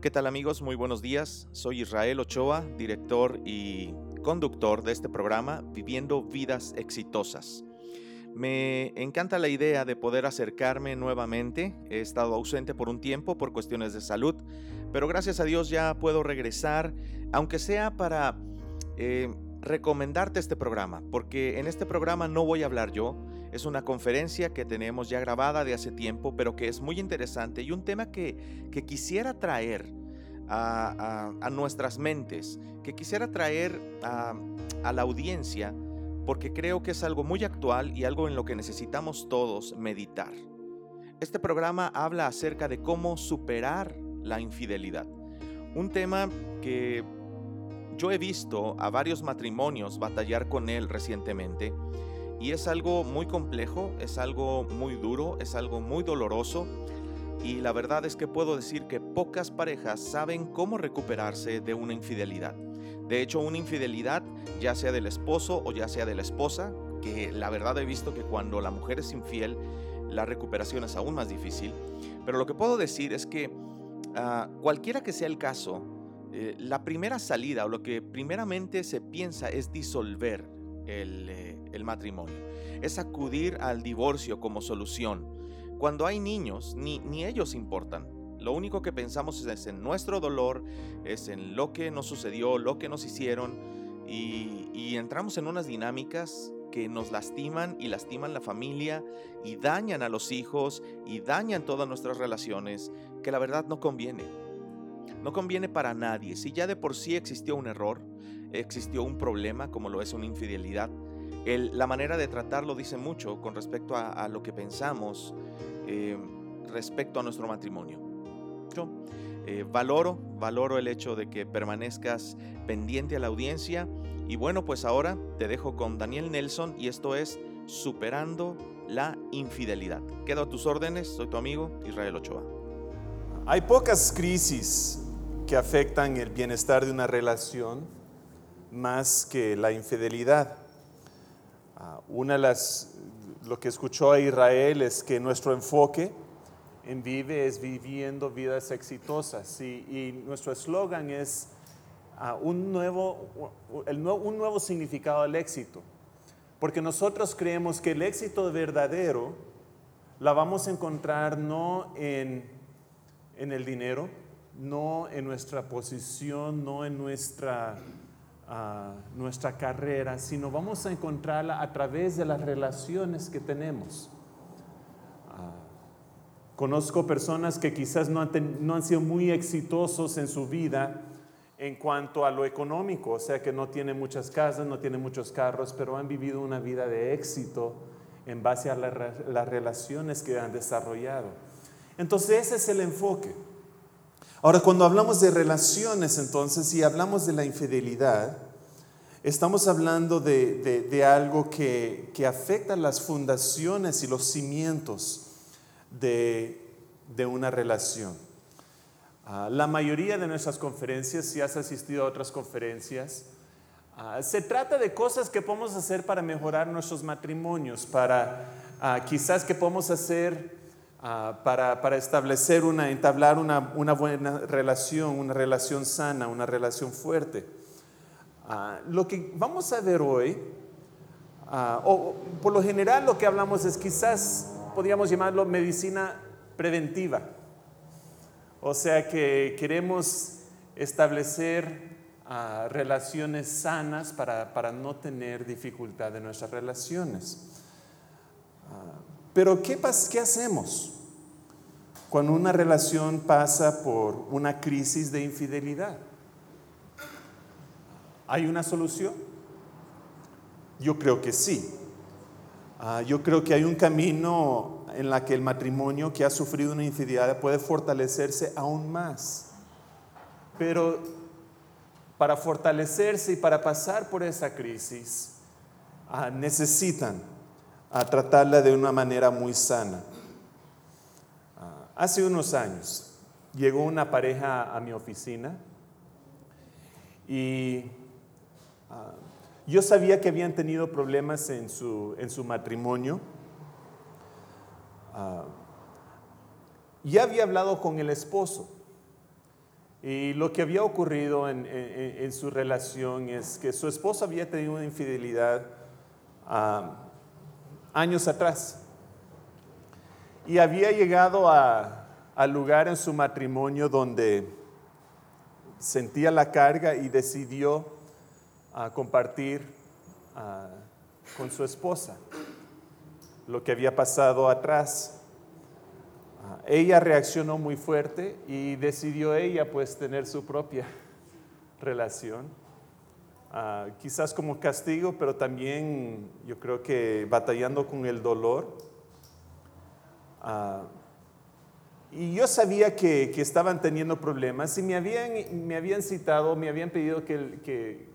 ¿Qué tal amigos? Muy buenos días. Soy Israel Ochoa, director y conductor de este programa Viviendo Vidas Exitosas. Me encanta la idea de poder acercarme nuevamente. He estado ausente por un tiempo por cuestiones de salud, pero gracias a Dios ya puedo regresar, aunque sea para eh, recomendarte este programa, porque en este programa no voy a hablar yo. Es una conferencia que tenemos ya grabada de hace tiempo, pero que es muy interesante y un tema que, quisiera traer a, nuestras mentes, que quisiera traer a la audiencia, porque creo que es algo muy actual y algo en lo que necesitamos todos meditar. Este programa habla acerca de cómo superar la infidelidad, un tema que yo he visto a varios matrimonios batallar con él recientemente y es algo muy complejo, es algo muy duro, es algo muy doloroso y la verdad es que puedo decir que pocas parejas saben cómo recuperarse de una infidelidad. De hecho, una infidelidad, ya sea del esposo o ya sea de la esposa, que la verdad he visto que cuando la mujer es infiel, la recuperación es aún más difícil. Pero lo que puedo decir es que ah, cualquiera que sea el caso, eh, la primera salida o lo que primeramente se piensa es disolver el, eh, el matrimonio, es acudir al divorcio como solución. Cuando hay niños, ni, ellos importan. Lo único que pensamos es en nuestro dolor, es en lo que nos sucedió, lo que nos hicieron y, y entramos en unas dinámicas que nos lastiman y lastiman la familia y dañan a los hijos y dañan todas nuestras relaciones, que la verdad no conviene. No conviene para nadie. Si ya de por sí existió un error, existió un problema como lo es una infidelidad, la manera de tratarlo dice mucho con respecto a, lo que pensamos eh, respecto a nuestro matrimonio. Yo eh, valoro, valoro el hecho de que permanezcas pendiente a la audiencia y bueno, pues ahora te dejo con Daniel Nelson y esto es Superando la Infidelidad. Quedo a tus órdenes, soy tu amigo Israel Ochoa. Hay pocas crisis que afectan el bienestar de una relación más que la infidelidad. Una de las, lo que escuchó a Israel es que nuestro enfoque en Vive es viviendo vidas exitosas y, nuestro eslogan es ah, un, nuevo, un nuevo significado al éxito. Porque nosotros creemos que el éxito verdadero la vamos a encontrar no en, en el dinero, no en nuestra posición, no en nuestra, nuestra carrera, sino vamos a encontrarla a través de las relaciones que tenemos. Ah, conozco personas que quizás no han sido muy exitosos en su vida en cuanto a lo económico, o sea que no tienen muchas casas, no tienen muchos carros, pero han vivido una vida de éxito en base a las relaciones que han desarrollado. Entonces ese es el enfoque. Ahora, cuando hablamos de relaciones, entonces, y hablamos de la infidelidad, estamos hablando de, algo que, afecta las fundaciones y los cimientos de, una relación. Ah, la mayoría de nuestras conferencias, si has asistido a otras conferencias, ah, se trata de cosas que podemos hacer para mejorar nuestros matrimonios, para ah, quizás que podemos hacer Ah, para, establecer una, entablar una, buena relación, una relación sana, una relación fuerte. Ah, lo que vamos a ver hoy, ah, o por lo general lo que hablamos es quizás podríamos llamarlo medicina preventiva. O sea que queremos establecer relaciones sanas para, para, no tener dificultad en nuestras relaciones. Pero ¿qué, ¿qué hacemos cuando una relación pasa por una crisis de infidelidad? ¿Hay una solución? Yo creo que sí. Ah, yo creo que hay un camino en la que el matrimonio que ha sufrido una infidelidad puede fortalecerse aún más. Pero para fortalecerse y para pasar por esa crisis, ah, necesitan a tratarla de una manera muy sana. Ah, hace unos años llegó una pareja a mi oficina y ah, yo sabía que habían tenido problemas en su, en su matrimonio. Uh, ya había hablado con el esposo Y lo que había ocurrido en, en- su relación es que su esposa había tenido una infidelidad ah, años atrás. Y había llegado a- al lugar en su matrimonio donde sentía la carga y decidió ah, compartir ah, con su esposa lo que había pasado atrás. Ah, ella reaccionó muy fuerte y decidió ella pues tener su propia relación. Ah, quizás como castigo, pero también yo creo que batallando con el dolor. Ah, y yo sabía que, que estaban teniendo problemas y me habían, me habían citado, me habían pedido que, que,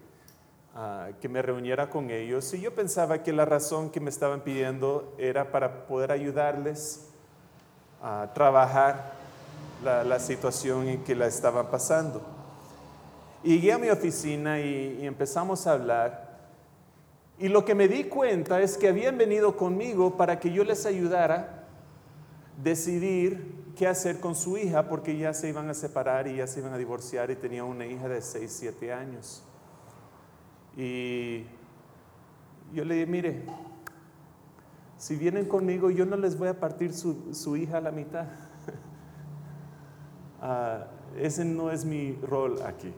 ah, que me reuniera con ellos. Y yo pensaba que la razón que me estaban pidiendo era para poder ayudarles a trabajar la, la situación en que la estaban pasando. Y llegué a mi oficina y, y empezamos a hablar. Y lo que me di cuenta es que habían venido conmigo para que yo les ayudara a decidir qué hacer con su hija, porque ya se iban a separar y ya se iban a divorciar y tenía una hija de 6, 7 años. Y yo le dije, mire, si vienen conmigo, yo no les voy a partir su, su hija a la mitad. Ah, ese no es mi rol aquí.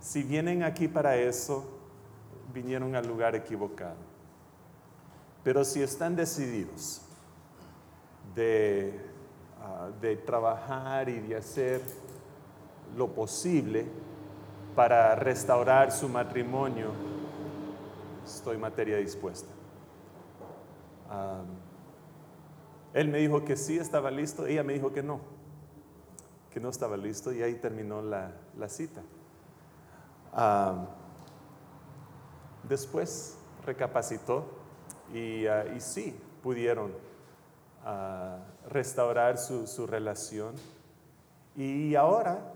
Si vienen aquí para eso, vinieron al lugar equivocado. Pero si están decididos de, ah, de trabajar y de hacer lo posible para restaurar su matrimonio, estoy materia dispuesta. Ah, él me dijo que sí estaba listo, ella me dijo que no, que no estaba listo y ahí terminó la, la cita. Después recapacitó y, ah, y sí pudieron ah, restaurar su, su relación y ahora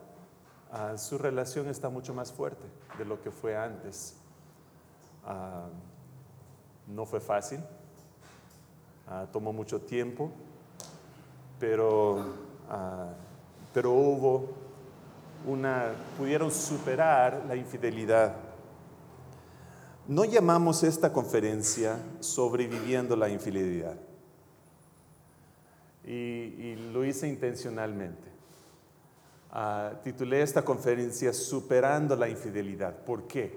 ah, su relación está mucho más fuerte de lo que fue antes. No fue fácil, tomó mucho tiempo, pero, pero hubo pudieron superar la infidelidad. No llamamos esta conferencia sobreviviendo la infidelidad. Y, lo hice intencionalmente. Ah, titulé esta conferencia Superando la infidelidad. ¿Por qué?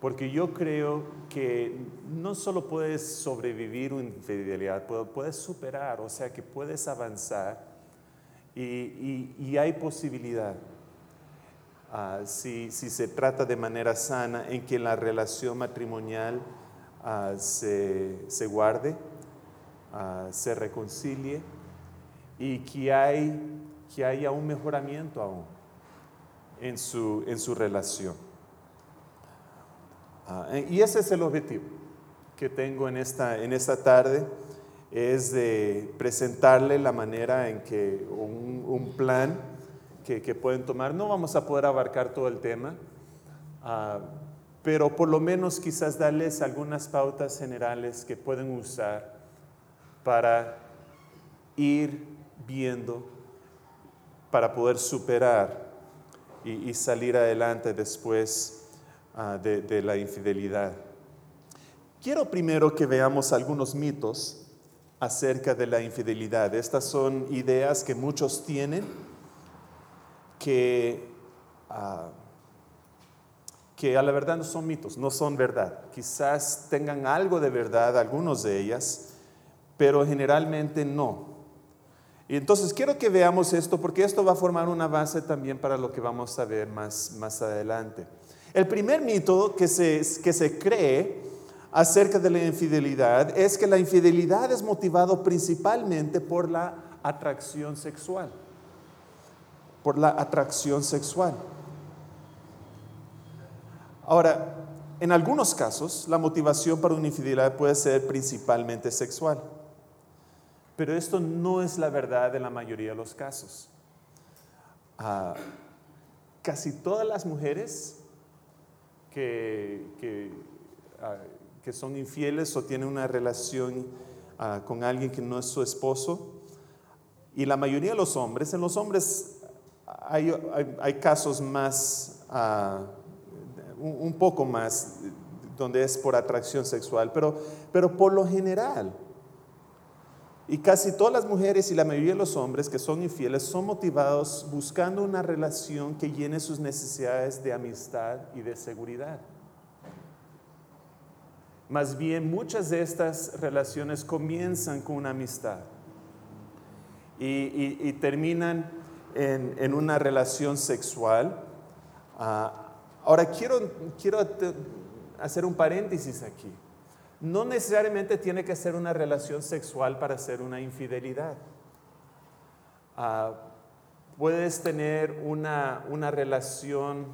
Porque yo creo que no solo puedes sobrevivir una infidelidad, pu- puedes superar, o sea que puedes avanzar y, y- y hay posibilidad, ah, si, si se trata de manera sana, en que la relación matrimonial ah, se, se guarde, ah, se reconcilie y que, hay, que haya un mejoramiento aún en su, en su relación. Y ese es el objetivo que tengo en esta, en esta tarde, es de presentarle la manera en que un, plan que, que pueden tomar. No vamos a poder abarcar todo el tema, ah, pero por lo menos quizás darles algunas pautas generales que pueden usar para ir viendo, para poder superar y, salir adelante después ah, de la infidelidad. Quiero primero que veamos algunos mitos acerca de la infidelidad. Estas son ideas que muchos tienen que, ah, que a la verdad no son mitos, no son verdad. Quizás tengan algo de verdad, algunos de ellas, pero generalmente no. Y entonces quiero que veamos esto porque esto va a formar una base también para lo que vamos a ver más, más adelante. El primer mito que se, que se cree acerca de la infidelidad es que la infidelidad es motivado principalmente por la atracción sexual. Por la atracción sexual. Ahora, en algunos casos, la motivación para una infidelidad puede ser principalmente sexual. Pero esto no es la verdad en la mayoría de los casos. Ah, casi todas las mujeres que, ah, que son infieles o tienen una relación ah, con alguien que no es su esposo, y la mayoría de los hombres, en los hombres hay, hay, casos más, ah, un, un, poco más, donde es por atracción sexual, pero, pero por lo general, y casi todas las mujeres y la mayoría de los hombres que son infieles son motivados buscando una relación que llene sus necesidades de amistad y de seguridad. Más bien, muchas de estas relaciones comienzan con una amistad y, terminan en, una relación sexual. Ah, ahora, quiero, quiero hacer un paréntesis aquí. No necesariamente tiene que ser una relación sexual para ser una infidelidad. Ah, puedes tener una, relación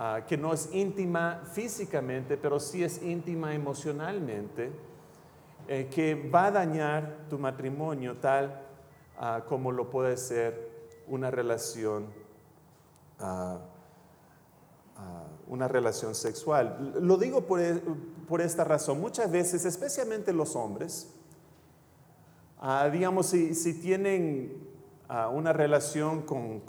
ah, que no es íntima físicamente, pero sí es íntima emocionalmente, eh, que va a dañar tu matrimonio tal ah, como lo puede ser una relación una relación sexual. Lo digo e, por, esta razón. Muchas veces, especialmente los hombres, ah, digamos, si, tienen ah, una relación con,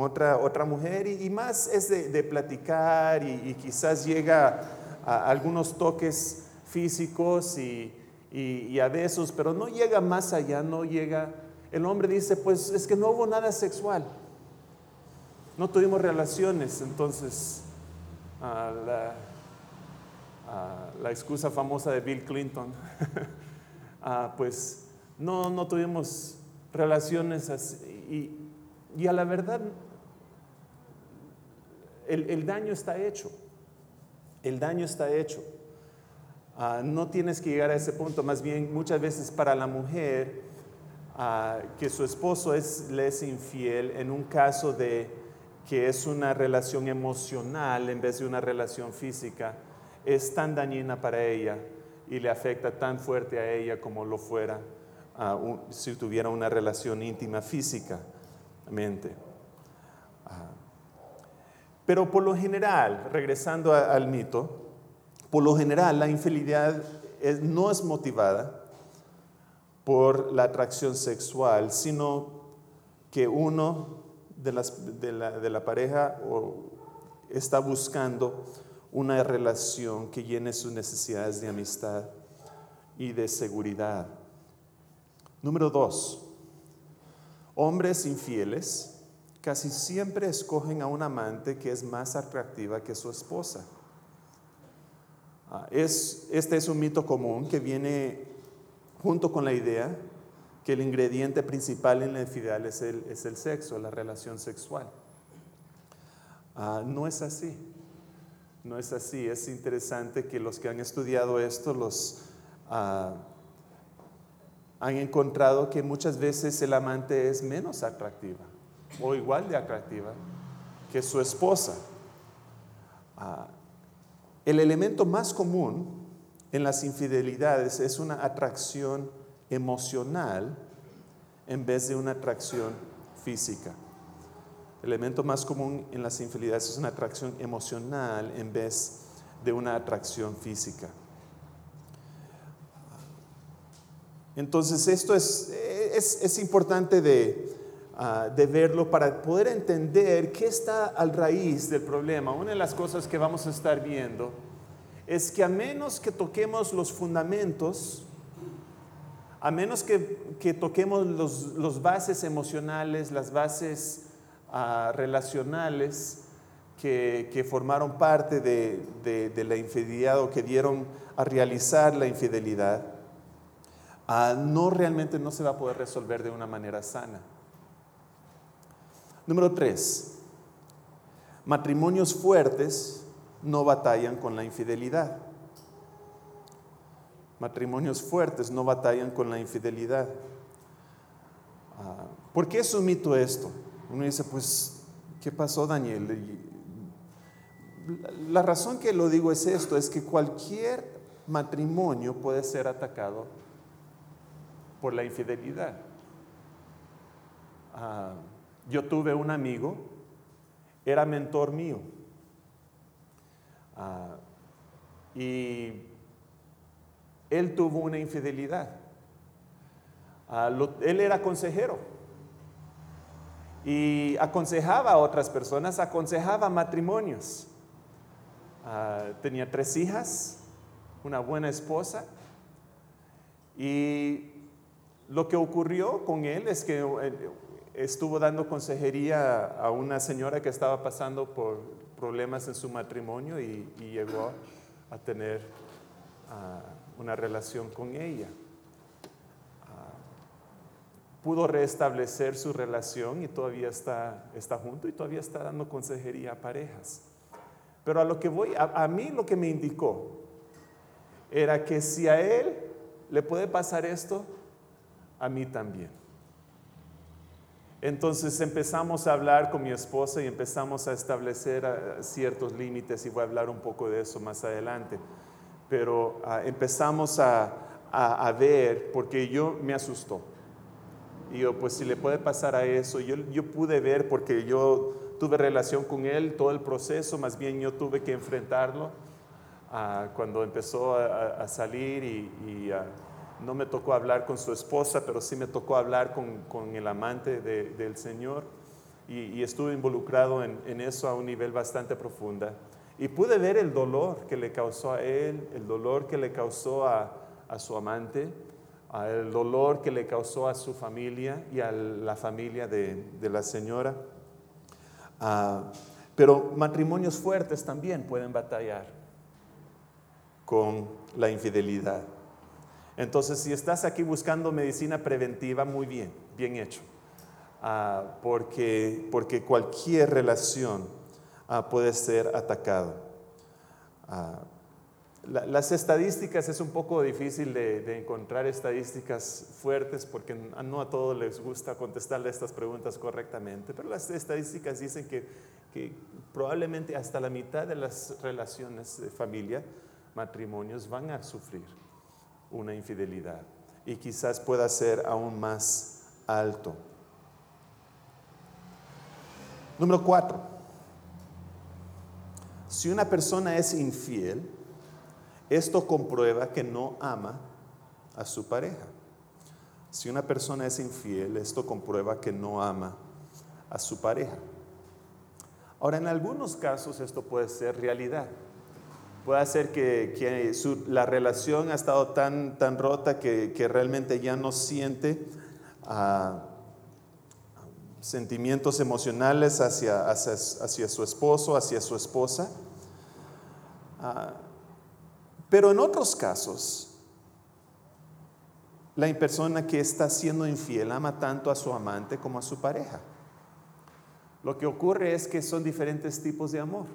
otra, otra mujer y, más es de, platicar y, quizás llega a algunos toques físicos y, y a besos, pero no llega más allá, no llega... El hombre dice, pues es que no hubo nada sexual, no tuvimos relaciones, entonces la, la, excusa famosa de Bill Clinton, ah, pues no, no tuvimos relaciones así. Y, a la verdad, el, daño está hecho. El daño está hecho. Ah, no tienes que llegar a ese punto, más bien muchas veces para la mujer ah, que su esposo es, le es infiel en un caso de que es una relación emocional en vez de una relación física, es tan dañina para ella y le afecta tan fuerte a ella como lo fuera si tuviera una relación íntima físicamente. Ah. Pero por lo general, regresando al mito, por lo general la infidelidad no es motivada por la atracción sexual, sino que uno de, la, pareja o está buscando una relación que llene sus necesidades de amistad y de seguridad. Número dos, hombres infieles casi siempre escogen a un amante que es más atractiva que su esposa. Ah, es, este es un mito común que viene junto con la idea que el ingrediente principal en la infidelidad es el, es el sexo, la relación sexual. Ah, no es así. No es así. Es interesante que los que han estudiado esto los ah, han encontrado que muchas veces el amante es menos atractiva o igual de atractiva que su esposa. Ah, el elemento más común en las infidelidades es una atracción emocional en vez de una atracción física. El elemento más común en las infidelidades es una atracción emocional en vez de una atracción física. Entonces esto es, es, importante de, ah, de, verlo para poder entender qué está al raíz del problema. Una de las cosas que vamos a estar viendo es que a menos que toquemos los fundamentos, a menos que, toquemos los, bases emocionales, las bases ah, relacionales que, formaron parte de, la infidelidad o que dieron a realizar la infidelidad, no realmente no se va a poder resolver de una manera sana. Número tres, matrimonios fuertes no batallan con la infidelidad. Matrimonios fuertes no batallan con la infidelidad. Ah, ¿Por qué es un mito esto? Uno dice, pues, ¿qué pasó Daniel? La razón que lo digo es esto, es que cualquier matrimonio puede ser atacado por la infidelidad. Ah, yo tuve un amigo, era mentor mío, ah, y él tuvo una infidelidad. Ah, él era consejero. y aconsejaba a otras personas, aconsejaba matrimonios. Tenía tres hijas, una buena esposa y lo que ocurrió con él es que eh, estuvo dando consejería a una señora que estaba pasando por problemas en su matrimonio y, llegó a tener ah, una relación con ella. Ah, pudo restablecer su relación y todavía está, está junto y todavía está dando consejería a parejas. Pero a lo que voy, a mí lo que me indicó era que si a él le puede pasar esto, a mí también. Entonces empezamos a hablar con mi esposa y empezamos a establecer ah, ciertos límites y voy a hablar un poco de eso más adelante. Pero ah, empezamos a, ver, porque yo me asustó. Y yo, pues si le puede pasar a eso, yo, yo pude ver porque yo tuve relación con él, todo el proceso, más bien yo tuve que enfrentarlo ah, cuando empezó a, salir y, y no me tocó hablar con su esposa, pero sí me tocó hablar con, el amante del Señor y, estuve involucrado en, eso a un nivel bastante profundo. Y pude ver el dolor que le causó a él, el dolor que le causó a, su amante, el dolor que le causó a su familia y a la familia de, la señora. Ah, pero matrimonios fuertes también pueden batallar con la infidelidad. Entonces, si estás aquí buscando medicina preventiva, muy bien, bien hecho. Ah, porque, cualquier relación ah, puede ser atacado. Ah, las estadísticas es un poco difícil de, encontrar estadísticas fuertes porque no a todos les gusta contestarle estas preguntas correctamente, pero las estadísticas dicen que, que probablemente hasta la mitad de las relaciones de familia, matrimonios, van a sufrir una infidelidad y quizás pueda ser aún más alto. Número cuatro, si una persona es infiel, esto comprueba que no ama a su pareja. Si una persona es infiel, esto comprueba que no ama a su pareja. Ahora, en algunos casos esto puede ser realidad puede ser que, la relación ha estado tan, tan rota que, realmente ya no siente ah, sentimientos emocionales hacia, hacia, su esposo, hacia su esposa. Ah, pero en otros casos, la persona que está siendo infiel ama tanto a su amante como a su pareja. Lo que ocurre es que son diferentes tipos de amor.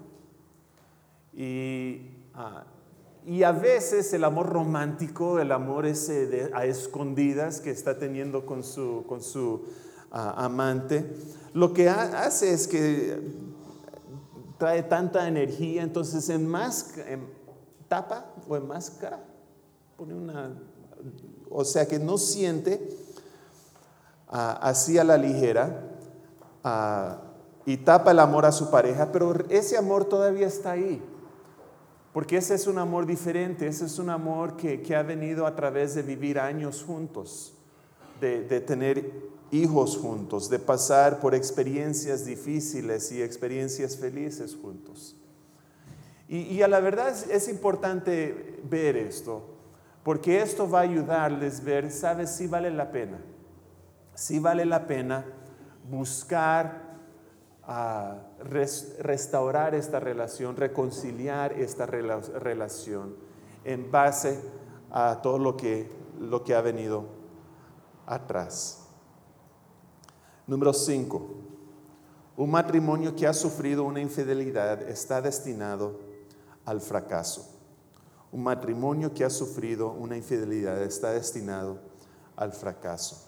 Y Ah, y a veces el amor romántico, el amor ese a escondidas que está teniendo con su, con su ah, amante, lo que hace es que trae tanta energía, entonces en, más, tapa o en máscara, pone una, o sea que no siente ah, así a la ligera y tapa el amor a su pareja, pero ese amor todavía está ahí. Porque ese es un amor diferente, ese es un amor que, ha venido a través de vivir años juntos, de, tener hijos juntos, de pasar por experiencias difíciles y experiencias felices juntos. Y, a la verdad es, importante ver esto, porque esto va a ayudarles ver, ¿sabes? Si vale la pena, si vale la pena buscar restaurar esta relación, reconciliar esta relación en base a todo lo que, lo que ha venido atrás. Número 5. Un matrimonio que ha sufrido una infidelidad está destinado al fracaso. Un matrimonio que ha sufrido una infidelidad está destinado al fracaso.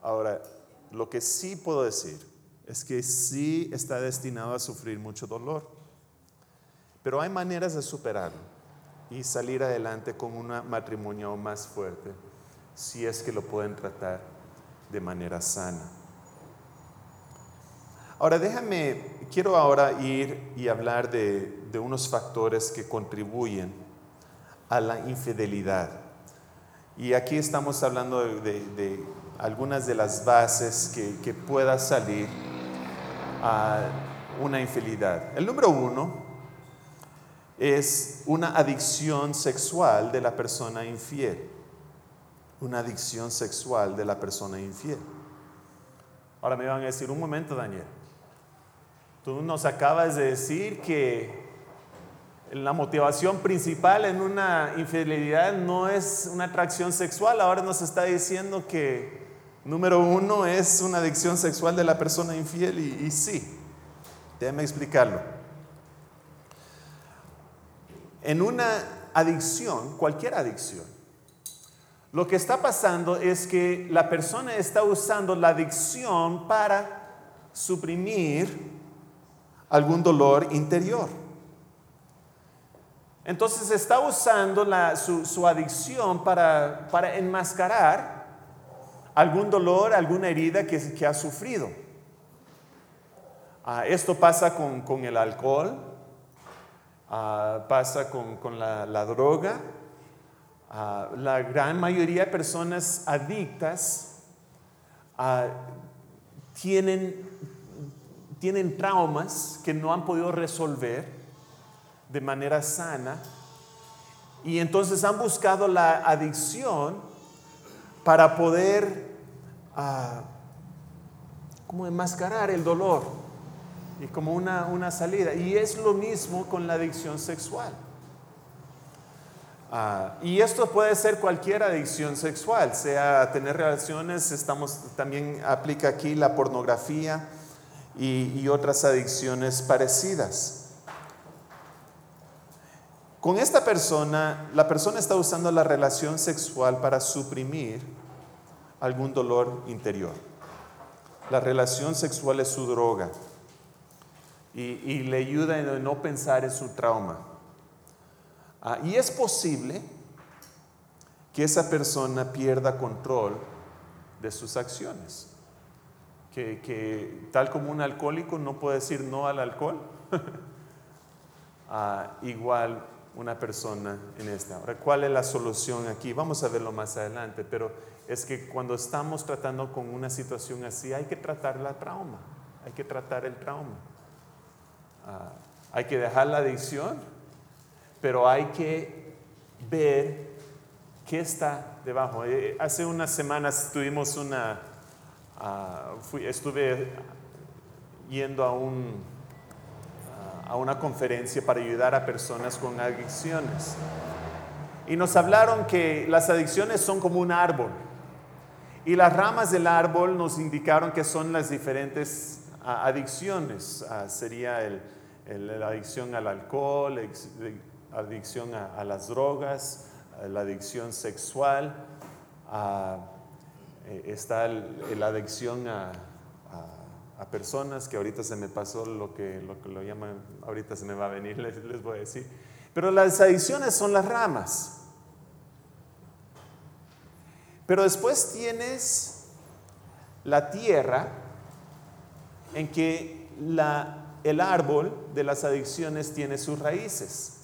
Ahora, lo que sí puedo decir es que sí está destinado a sufrir mucho dolor. Pero hay maneras de superarlo y salir adelante con un matrimonio más fuerte si es que lo pueden tratar de manera sana. Ahora déjame, quiero ahora ir y hablar de, unos factores que contribuyen a la infidelidad. Y aquí estamos hablando de algunas de las bases que, que pueda salir a una infidelidad. El número uno es una adicción sexual de la persona infiel. Una adicción sexual de la persona infiel. Ahora me van a decir, un momento Daniel, tú nos acabas de decir que la motivación principal en una infidelidad no es una atracción sexual, ahora nos está diciendo que número uno es una adicción sexual de la persona infiel y, sí, déjame explicarlo. En una adicción, cualquier adicción, lo que está pasando es que la persona está usando la adicción para suprimir algún dolor interior. Entonces está usando su, adicción para, enmascarar algún dolor, alguna herida que, ha sufrido. Ah, esto pasa con, el alcohol, ah, pasa con, la, droga. Ah, la gran mayoría de personas adictas tienen, tienen traumas que no han podido resolver de manera sana y entonces han buscado la adicción para poder uh, como enmascarar el dolor y como una, una, salida. Y es lo mismo con la adicción sexual. Ah, y esto puede ser cualquier adicción sexual, sea tener relaciones, estamos, también aplica aquí la pornografía y otras adicciones parecidas. Con esta persona, la persona está usando la relación sexual para suprimir algún dolor interior. La relación sexual es su droga y, le ayuda a no pensar en su trauma. Ah, y es posible que esa persona pierda control de sus acciones. Que, tal como un alcohólico no puede decir no al alcohol, ah, igual una persona en esta. Ahora, ¿cuál es la solución aquí? Vamos a verlo más adelante, pero es que cuando estamos tratando con una situación así, hay que tratar la trauma, hay que tratar el trauma. Ah, hay que dejar la adicción, pero hay que ver qué está debajo. Eh, hace unas semanas tuvimos una, ah, estuve yendo a un a una conferencia para ayudar a personas con adicciones. Y nos hablaron que las adicciones son como un árbol. Y las ramas del árbol nos indicaron que son las diferentes adicciones. Sería la adicción al alcohol, la adicción a, las drogas, la adicción sexual, está la adicción a, a personas que ahorita se me pasó lo que lo, lo llaman, ahorita se me va a venir, les, les voy a decir. Pero las adicciones son las ramas. Pero después tienes la tierra en que el árbol de las adicciones tiene sus raíces.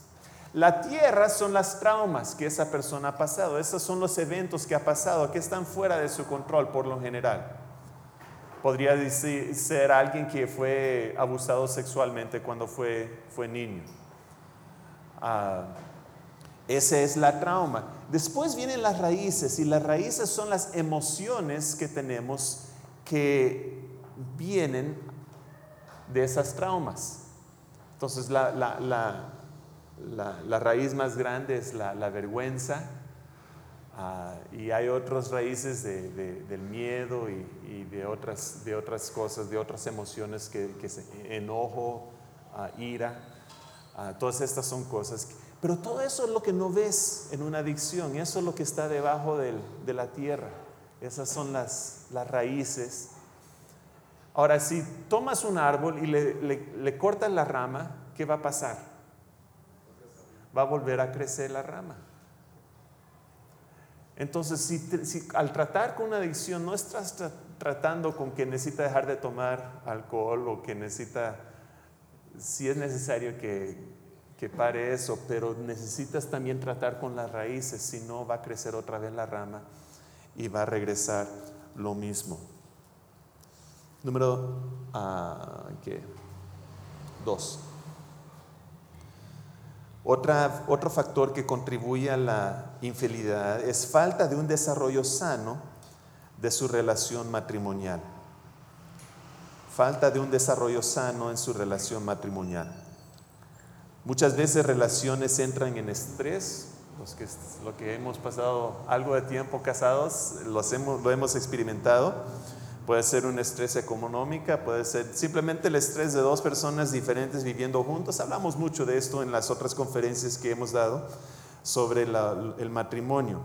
La tierra son las traumas que esa persona ha pasado, esos son los eventos que ha pasado, que están fuera de su control por lo general podría decir, ser alguien que fue abusado sexualmente cuando fue, fue niño. Ah, esa es la trauma. Después vienen las raíces y las raíces son las emociones que tenemos que vienen de esas traumas. Entonces la, la, raíz más grande es la, vergüenza, Ah, y hay otras raíces del miedo y, de, otras, de otras cosas, de otras emociones que, que se, enojo, ah, ira, ah, todas estas son cosas. Pero todo eso es lo que no ves en una adicción, eso es lo que está debajo de la tierra. Esas son las, raíces. Ahora, si tomas un árbol y le, le, le cortas la rama, ¿qué va a pasar? Va a volver a crecer la rama. Entonces, si, al tratar con una adicción no estás tratando con que necesita dejar de tomar alcohol o que necesita, si es necesario que, que pare eso, pero necesitas también tratar con las raíces, si no va a crecer otra vez la rama y va a regresar lo mismo. Número ah, dos. otro factor que contribuye a la infidelidad es falta de un desarrollo sano de su relación matrimonial. Falta de un desarrollo sano en su relación matrimonial. Muchas veces relaciones entran en estrés, los que, lo que hemos pasado algo de tiempo casados, hemos, lo hemos experimentado. Puede ser un estrés económico, puede ser simplemente el estrés de dos personas diferentes viviendo juntos. Hablamos mucho de esto en las otras conferencias que hemos dado sobre el matrimonio.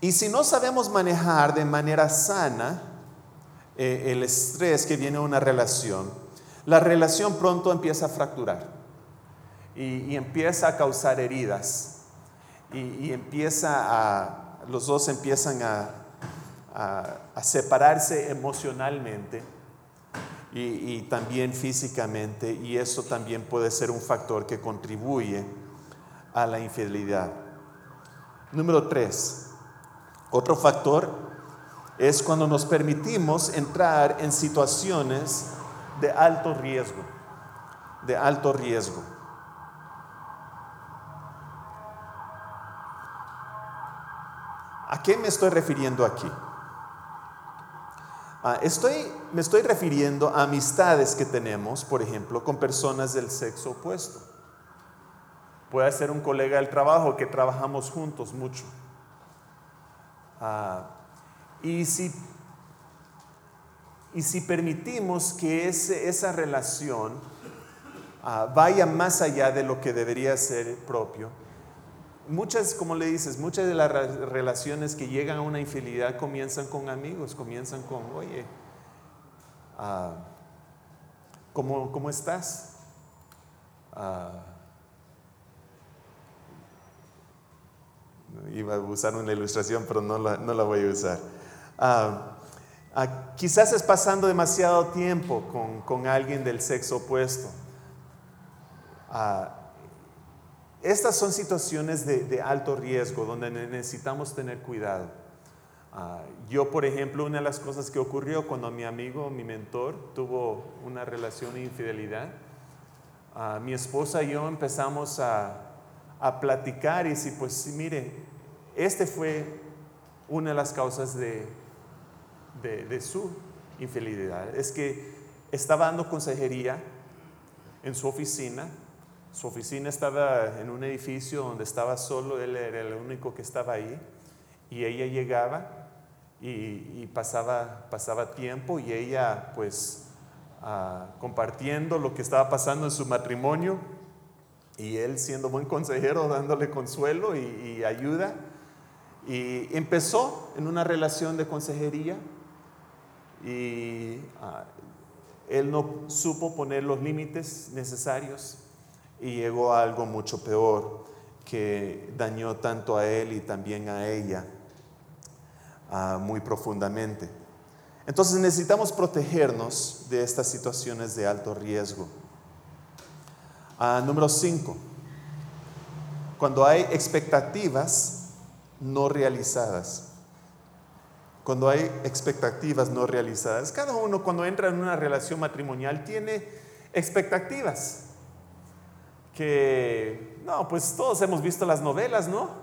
Y si no sabemos manejar de manera sana eh, el estrés que viene de una relación, la relación pronto empieza a fracturar y, empieza a causar heridas y, empieza a, los dos empiezan a, separarse emocionalmente y, también físicamente, y eso también puede ser un factor que contribuye a la infidelidad. Número tres, otro factor es cuando nos permitimos entrar en situaciones de alto riesgo, de alto riesgo. ¿A qué me estoy refiriendo aquí? Ah, estoy, me estoy refiriendo a amistades que tenemos, por ejemplo, con personas del sexo opuesto. Puede ser un colega del trabajo que trabajamos juntos mucho. Ah, y, si, y si permitimos que ese, esa relación ah, vaya más allá de lo que debería ser propio, muchas, como le dices, muchas de las relaciones que llegan a una infidelidad comienzan con amigos, comienzan con, oye, uh, ¿cómo, estás? Ah, iba a usar una ilustración, pero no la, no la voy a usar. Ah, quizás es pasando demasiado tiempo con, con alguien del sexo opuesto. Estas son situaciones de, alto riesgo donde necesitamos tener cuidado. Ah, yo, por ejemplo, una de las cosas que ocurrió cuando mi amigo, mi mentor, tuvo una relación de infidelidad, ah, mi esposa y yo empezamos a, platicar y decir, pues mire, este fue una de las causas de, de su infidelidad. Es que estaba dando consejería en su oficina su oficina estaba en un edificio donde estaba solo, él era el único que estaba ahí, y ella llegaba y, pasaba, pasaba tiempo y ella pues ah, compartiendo lo que estaba pasando en su matrimonio y él siendo buen consejero, dándole consuelo y, ayuda. Y empezó en una relación de consejería y ah, él no supo poner los límites necesarios y llegó a algo mucho peor que dañó tanto a él y también a ella ah, muy profundamente. Entonces necesitamos protegernos de estas situaciones de alto riesgo. Ah, número 5. Cuando hay expectativas no realizadas. Cuando hay expectativas no realizadas. Cada uno cuando entra en una relación matrimonial tiene expectativas que, no, pues todos hemos visto las novelas, ¿no?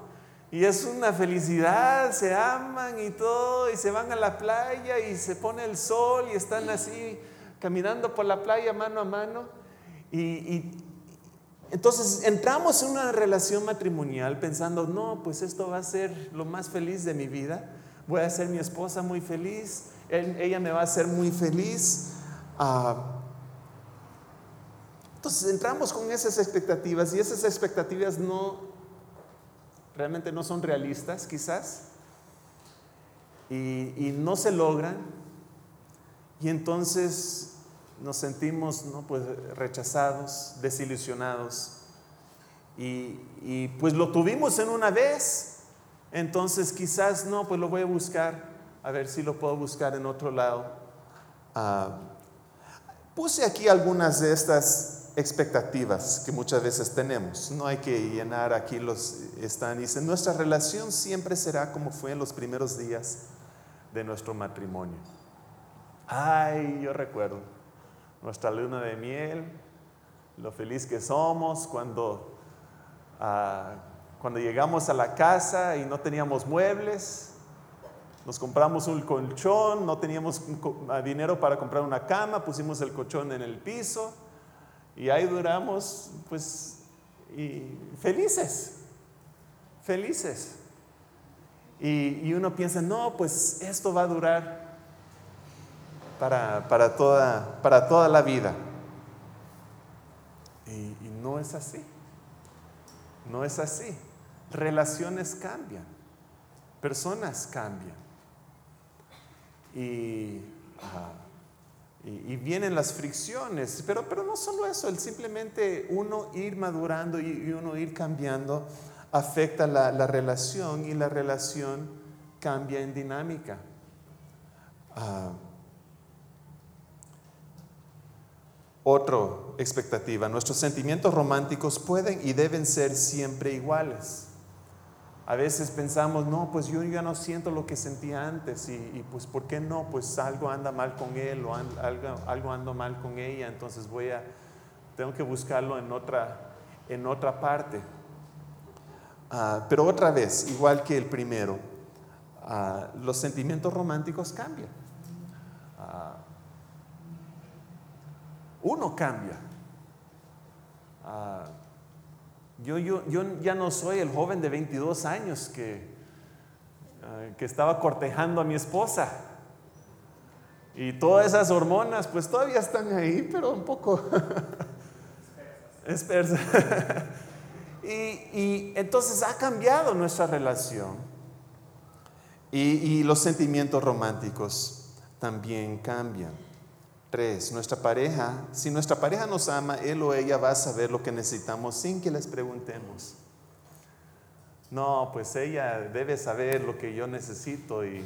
Y es una felicidad, se aman y todo, y se van a la playa y se pone el sol y están así caminando por la playa mano a mano. Y, entonces entramos en una relación matrimonial pensando, no, pues esto va a ser lo más feliz de mi vida, voy a ser mi esposa muy feliz, ella me va a hacer muy feliz. Ah, entonces entramos con esas expectativas y esas expectativas no, realmente no son realistas quizás y, no se logran y entonces nos sentimos ¿no? pues, rechazados, desilusionados y, pues lo tuvimos en una vez, entonces quizás no, pues lo voy a buscar, a ver si lo puedo buscar en otro lado. Ah, puse aquí algunas de estas expectativas que muchas veces tenemos. No hay que llenar aquí los están. Dice, nuestra relación siempre será como fue en los primeros días de nuestro matrimonio. Ay, yo recuerdo nuestra luna de miel, lo feliz que somos cuando, ah, cuando llegamos a la casa y no teníamos muebles, nos compramos un colchón, no teníamos dinero para comprar una cama, pusimos el colchón en el piso y ahí duramos, pues, felices, felices. Y, uno piensa, no, pues esto va a durar para, toda, para toda la vida. Y no es así. No es así. Relaciones cambian. Personas cambian. Y, y, vienen las fricciones, pero, pero no solo eso, el simplemente uno ir madurando y, uno ir cambiando afecta la, la, relación y la relación cambia en dinámica. Ah, otra expectativa, nuestros sentimientos románticos pueden y deben ser siempre iguales. A veces pensamos, no, pues yo ya no siento lo que sentía antes y, pues ¿por qué no? Pues algo anda mal con él o algo, algo anda mal con ella, entonces voy a, tengo que buscarlo en otra, en otra parte. Ah, pero otra vez, igual que el primero, ah, los sentimientos románticos cambian. Ah, uno cambia. Yo, yo, ya no soy el joven de 22 años que, que estaba cortejando a mi esposa. Y todas esas hormonas, pues todavía están ahí, pero un poco espersas. y, y, entonces ha cambiado nuestra relación. Y, y los sentimientos románticos también cambian. Tres, nuestra pareja, si nuestra pareja nos ama, él o ella va a saber lo que necesitamos sin que les preguntemos. No, pues ella debe saber lo que yo necesito y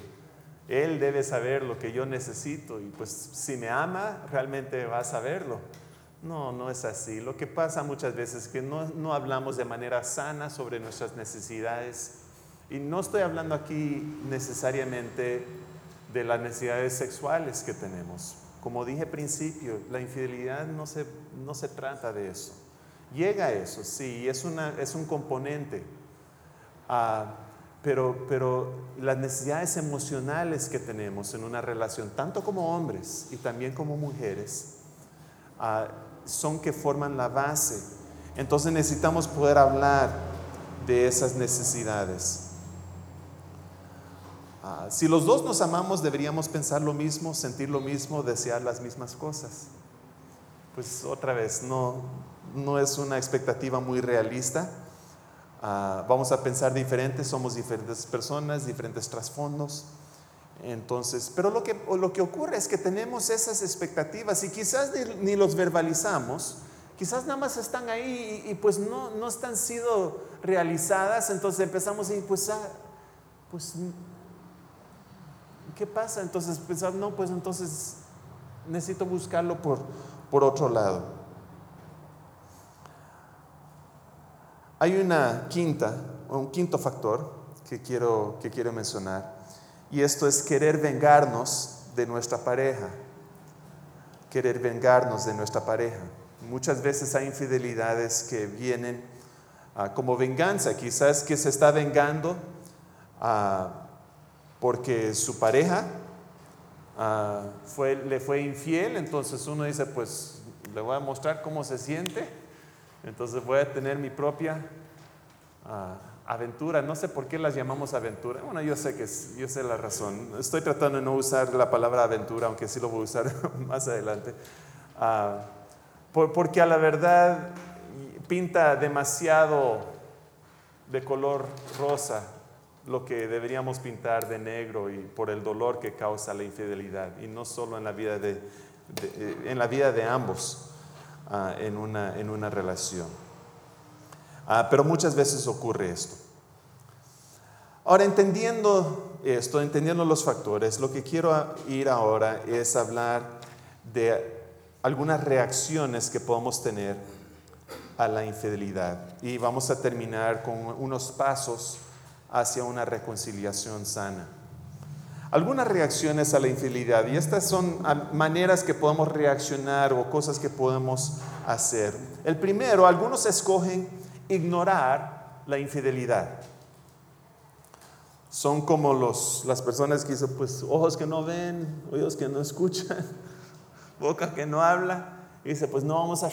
él debe saber lo que yo necesito y pues si me ama, realmente va a saberlo. No, no es así. Lo que pasa muchas veces es que no, no hablamos de manera sana sobre nuestras necesidades y no estoy hablando aquí necesariamente de las necesidades sexuales que tenemos como dije al principio, la infidelidad no se, no se trata de eso. Llega a eso, sí, es, una, es un componente. Ah, pero, pero las necesidades emocionales que tenemos en una relación, tanto como hombres y también como mujeres, ah, son que forman la base. Entonces necesitamos poder hablar de esas necesidades. Ah, si los dos nos amamos, deberíamos pensar lo mismo, sentir lo mismo, desear las mismas cosas. Pues otra vez, no, no es una expectativa muy realista. Ah, vamos a pensar diferentes, somos diferentes personas, diferentes trasfondos. Entonces, pero lo que, lo que ocurre es que tenemos esas expectativas y quizás ni, los verbalizamos, quizás nada más están ahí y, pues no, no están sido realizadas, entonces empezamos y pues, ah, pues ¿qué pasa? Entonces pensar, no, pues entonces necesito buscarlo por, por otro lado. Hay una quinta, un quinto factor que quiero, que quiero mencionar, y esto es querer vengarnos de nuestra pareja. Querer vengarnos de nuestra pareja. Muchas veces hay infidelidades que vienen ah, como venganza, quizás que se está vengando a porque su pareja ah, fue, le fue infiel, entonces uno dice, pues le voy a mostrar cómo se siente, entonces voy a tener mi propia ah, aventura, no sé por qué las llamamos aventura, bueno, yo sé que yo sé la razón, estoy tratando de no usar la palabra aventura, aunque sí lo voy a usar más adelante, ah, porque a la verdad pinta demasiado de color rosa lo que deberíamos pintar de negro y por el dolor que causa la infidelidad y no solo en la vida de, eh, en la vida de ambos ah, en, una, en, una, relación. Ah, pero muchas veces ocurre esto. Ahora, entendiendo esto, entendiendo los factores, lo que quiero ir ahora es hablar de algunas reacciones que podemos tener a la infidelidad. Y vamos a terminar con unos pasos hacia una reconciliación sana. algunas reacciones a la infidelidad y estas son maneras que podemos reaccionar o cosas que podemos hacer. El primero, algunos escogen ignorar la infidelidad. Son como los, las personas que dicen, pues ojos que no ven, oídos que no escuchan, boca que no habla. Y dice, pues no vamos a,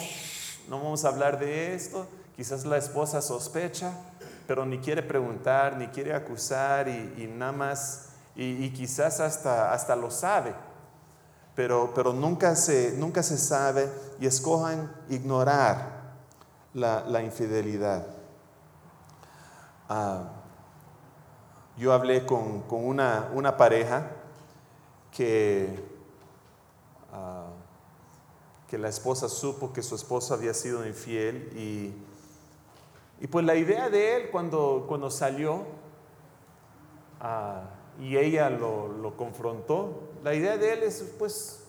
no vamos a hablar de esto. Quizás la esposa sospecha, pero ni quiere preguntar, ni quiere acusar y, nada más y, quizás hasta, hasta lo sabe, pero, pero nunca, se, nunca se sabe y escojan ignorar la, infidelidad. Ah, yo hablé con, una, una, pareja que, ah, que la esposa supo que su esposo había sido infiel y, y pues la idea de él cuando, cuando salió, uh, y ella lo, confrontó. La idea de él es, pues,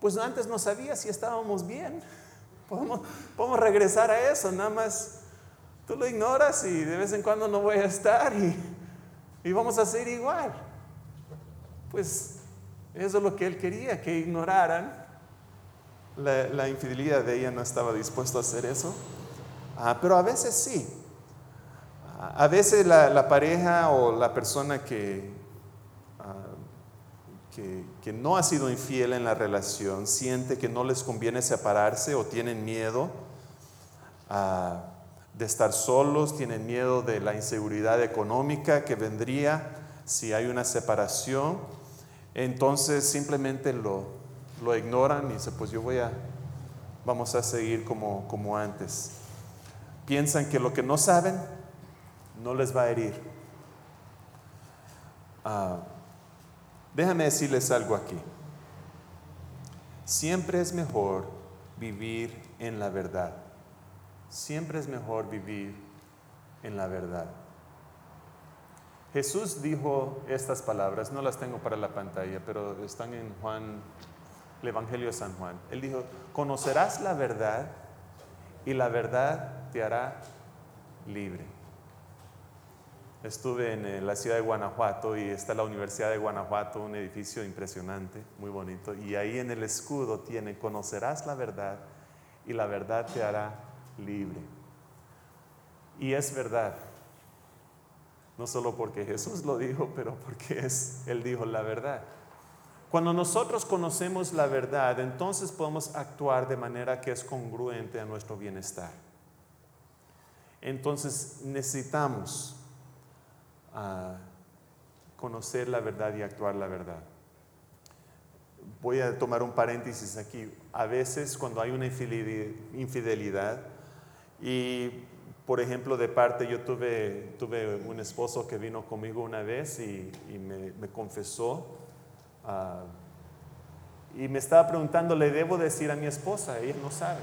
pues antes no sabía si estábamos bien. Podemos, podemos regresar a eso, nada más tú lo ignoras y de vez en cuando no voy a estar y, y vamos a ser igual. Pues eso es lo que él quería, que ignoraran. La, la infidelidad de ella no estaba dispuesto a hacer eso, ah, pero a veces sí. A veces la, pareja o la persona ah, que, que, no ha sido infiel en la relación siente que no les conviene separarse o tienen miedo ah, de estar solos, tienen miedo de la inseguridad económica que vendría si hay una separación. Entonces simplemente lo, lo ignoran y dicen, pues yo voy a, vamos a seguir como, como antes. Piensan que lo que no saben no les va a herir. Ah, déjame decirles algo aquí. Siempre es mejor vivir en la verdad. Siempre es mejor vivir en la verdad. Jesús dijo estas palabras, no las tengo para la pantalla, pero están en Juan, el Evangelio de San Juan. Él dijo, conocerás la verdad y la verdad te hará libre. Estuve en eh, la ciudad de Guanajuato y está la Universidad de Guanajuato, un edificio impresionante, muy bonito. Y ahí en el escudo tiene, conocerás la verdad y la verdad te hará libre. Y es verdad, no solo porque Jesús lo dijo, pero porque es, Él dijo la verdad. Cuando nosotros conocemos la verdad, entonces podemos actuar de manera que es congruente a nuestro bienestar. Entonces necesitamos a conocer la verdad y actuar la verdad. Voy a tomar un paréntesis aquí. A veces cuando hay una infidelidad y, por ejemplo, de parte yo tuve, tuve un esposo que vino conmigo una vez y, me, confesó ah, y me estaba preguntando, ¿le debo decir a mi esposa? Ella no sabe.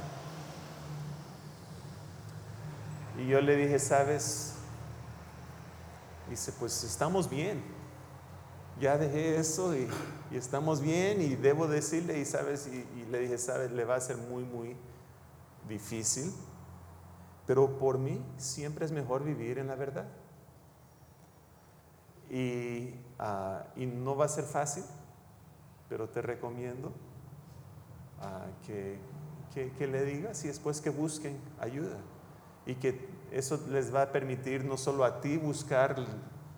Y yo le dije, ¿sabes? Dice, pues estamos bien. Ya dejé eso y, estamos bien y debo decirle y sabes, y, le dije, sabes, le va a ser muy, muy difícil, pero por mí siempre es mejor vivir en la verdad. Y, ah, no va a ser fácil, pero te recomiendo ah, que, que le digas y después que busquen ayuda y que eso les va a permitir no solo a ti buscar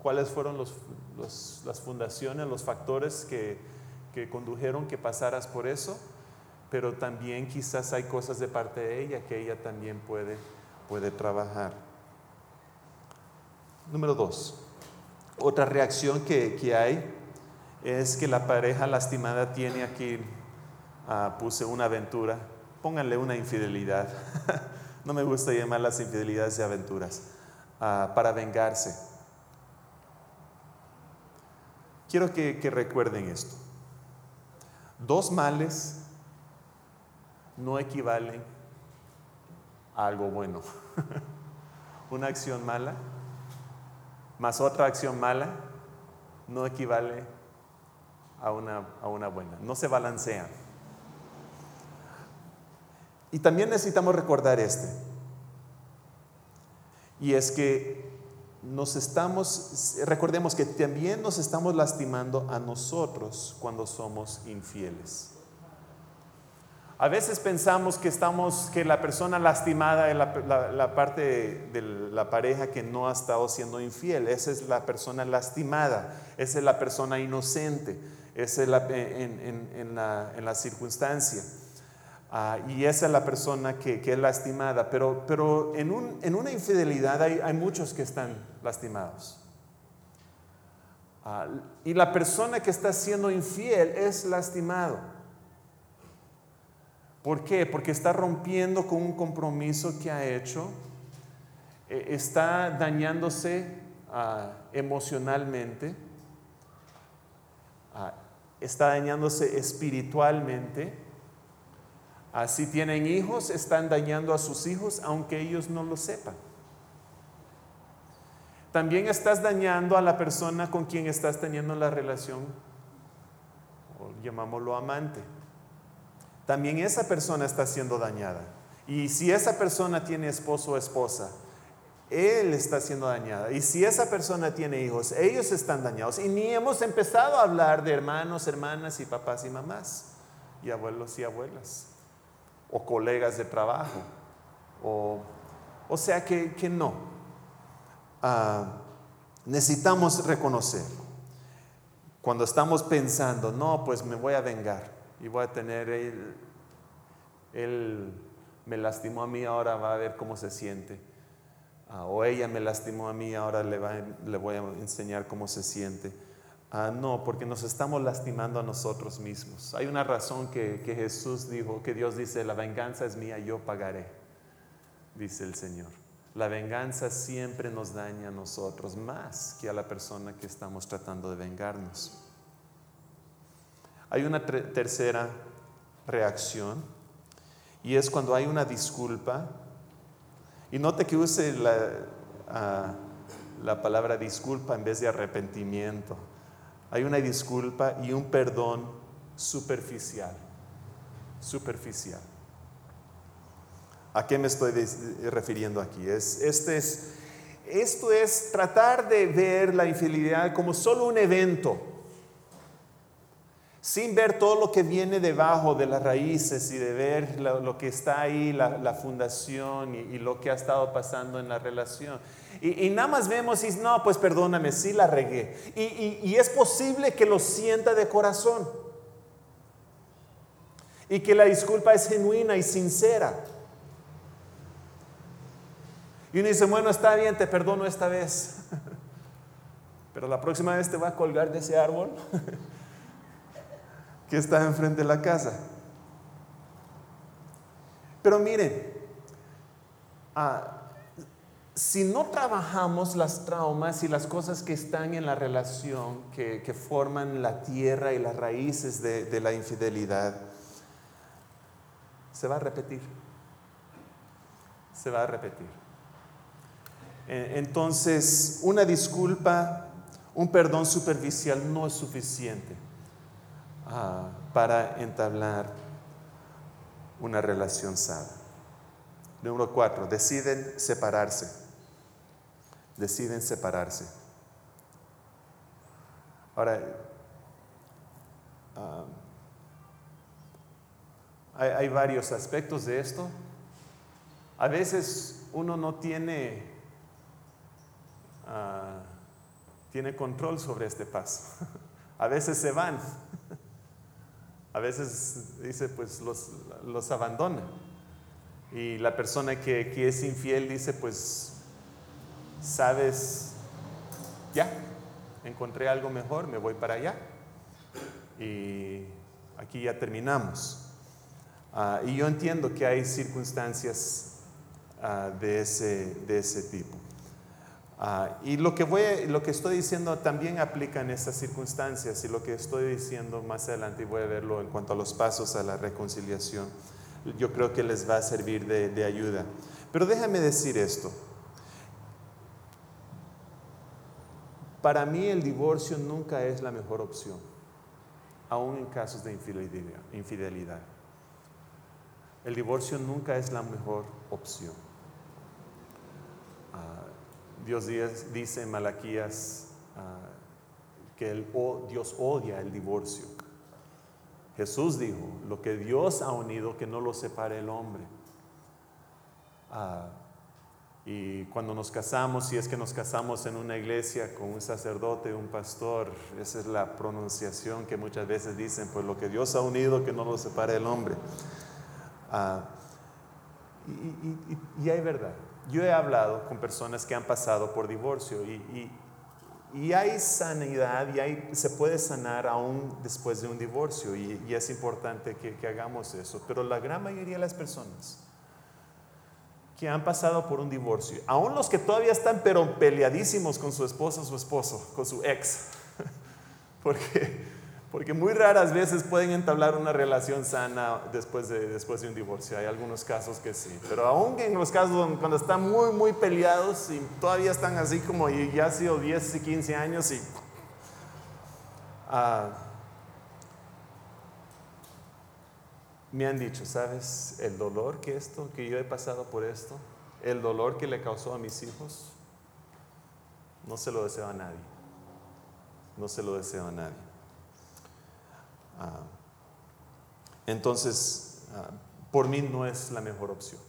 cuáles fueron las fundaciones, los factores que, condujeron que pasaras por eso, pero también quizás hay cosas de parte de ella que ella también puede, puede trabajar. Número dos, otra reacción que, hay es que la pareja lastimada tiene aquí, ah, puse una aventura, pónganle una infidelidad. no me gusta llamar las infidelidades de aventuras, ah, para vengarse. Quiero que, recuerden esto. Dos males no equivalen a algo bueno. Una acción mala más otra acción mala no equivale a una, a una buena. No se balancean. Y también necesitamos recordar este. Y es que nos estamos, recordemos que también nos estamos lastimando a nosotros cuando somos infieles. A veces pensamos que estamos, que la persona lastimada es la, parte de, la pareja que no ha estado siendo infiel. Esa es la persona lastimada, esa es la persona inocente, es la, en, la, circunstancia. Ah, y esa es la persona que, es lastimada. Pero, pero en, una infidelidad hay, muchos que están lastimados. Ah, y la persona que está siendo infiel es lastimado. ¿Por qué? Porque está rompiendo con un compromiso que ha hecho, eh, está dañándose ah, emocionalmente, está dañándose espiritualmente. Si tienen hijos, están dañando a sus hijos aunque ellos no lo sepan. También estás dañando a la persona con quien estás teniendo la relación, o llamámoslo amante también esa persona está siendo dañada. Y si esa persona tiene esposo o esposa, él está siendo dañada. Y si esa persona tiene hijos, ellos están dañados. Y ni hemos empezado a hablar de hermanos, hermanas y papás y mamás, y abuelos y abuelas, o colegas de trabajo. O, o sea que, que no. Ah, necesitamos reconocer. Cuando estamos pensando, no, pues me voy a vengar y voy a tener él, él me lastimó a mí, ahora va a ver cómo se siente. Ah, o ella me lastimó a mí, ahora le, voy a enseñar cómo se siente. Ah, no, porque nos estamos lastimando a nosotros mismos. Hay una razón que Jesús dijo, que Dios dice, la venganza es mía, yo pagaré, dice el Señor. La venganza siempre nos daña a nosotros más que a la persona que estamos tratando de vengarnos. Hay una tercera reacción y es cuando hay una disculpa. Y note que use la, ah, la palabra disculpa en vez de arrepentimiento. Hay una disculpa y un perdón superficial. Superficial. ¿A qué me estoy refiriendo aquí? Es, este es, esto es tratar de ver la infidelidad como solo un evento sin ver todo lo que viene debajo de las raíces y de ver lo, que está ahí, la, fundación y, lo que ha estado pasando en la relación. Y, nada más vemos y no, pues perdóname, sí la regué. Y, es posible que lo sienta de corazón. Y que la disculpa es genuina y sincera. Y uno dice, bueno, está bien, te perdono esta vez. Pero la próxima vez te va a colgar de ese árbol. que está enfrente de la casa. Pero miren, ah, si no trabajamos las traumas y las cosas que están en la relación, que, forman la tierra y las raíces de, la infidelidad, se va a repetir. Se va a repetir. E, entonces, una disculpa, un perdón superficial no es suficiente. Ah, para entablar una relación sana. Número cuatro, deciden separarse. Deciden separarse. Ahora, ah, hay, varios aspectos de esto. A veces uno no tiene, ah, tiene control sobre este paso. A veces se van. A veces dice, pues los, abandona. Y la persona que, que, es infiel dice, pues, sabes, ya, encontré algo mejor, me voy para allá. Y aquí ya terminamos. Ah, y yo entiendo que hay circunstancias ah, de, ese, de ese tipo. Ah, y lo que, voy, lo que estoy diciendo también aplica en estas circunstancias y lo que estoy diciendo más adelante y voy a verlo en cuanto a los pasos a la reconciliación, yo creo que les va a servir de, de ayuda. Pero déjame decir esto. Para mí el divorcio nunca es la mejor opción, aún en casos de infidelidad. El divorcio nunca es la mejor opción. Dios dice en Malaquías ah, que el, Dios odia el divorcio. Jesús dijo, lo que Dios ha unido, que no lo separe el hombre. Ah, y cuando nos casamos, si es que nos casamos en una iglesia con un sacerdote, un pastor, esa es la pronunciación que muchas veces dicen, pues lo que Dios ha unido, que no lo separe el hombre. Ah, y, hay verdad. Yo he hablado con personas que han pasado por divorcio y, hay sanidad y hay, se puede sanar aún después de un divorcio y, es importante que, que hagamos eso. Pero la gran mayoría de las personas que han pasado por un divorcio, aún los que todavía están pero peleadísimos con su esposa o su esposo, con su ex, porque, porque muy raras veces pueden entablar una relación sana después de, después de un divorcio. Hay algunos casos que sí, pero aún en los casos cuando están muy, muy peleados y todavía están así como y ya ha sido 10 y 15 años y... Uh, me han dicho, ¿sabes? El dolor que esto, que yo he pasado por esto, el dolor que le causó a mis hijos, no se lo deseo a nadie. No se lo deseo a nadie. Ah, entonces, ah, por mí no es la mejor opción.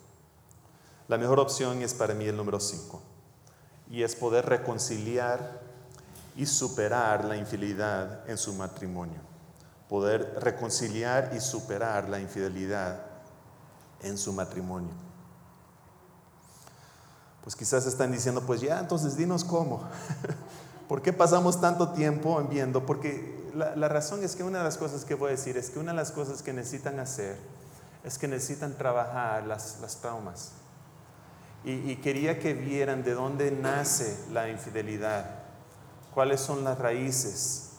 La mejor opción es para mí el número 5. Y es poder reconciliar y superar la infidelidad en su matrimonio poder reconciliar y superar la infidelidad en su matrimonio. Pues quizás están diciendo, pues ya, entonces dinos cómo. ¿Por qué pasamos tanto tiempo en viendo? Porque la, razón es que una de las cosas que voy a decir es que una de las cosas que necesitan hacer es que necesitan trabajar las, traumas. Y, y quería que vieran de dónde nace la infidelidad, cuáles son las raíces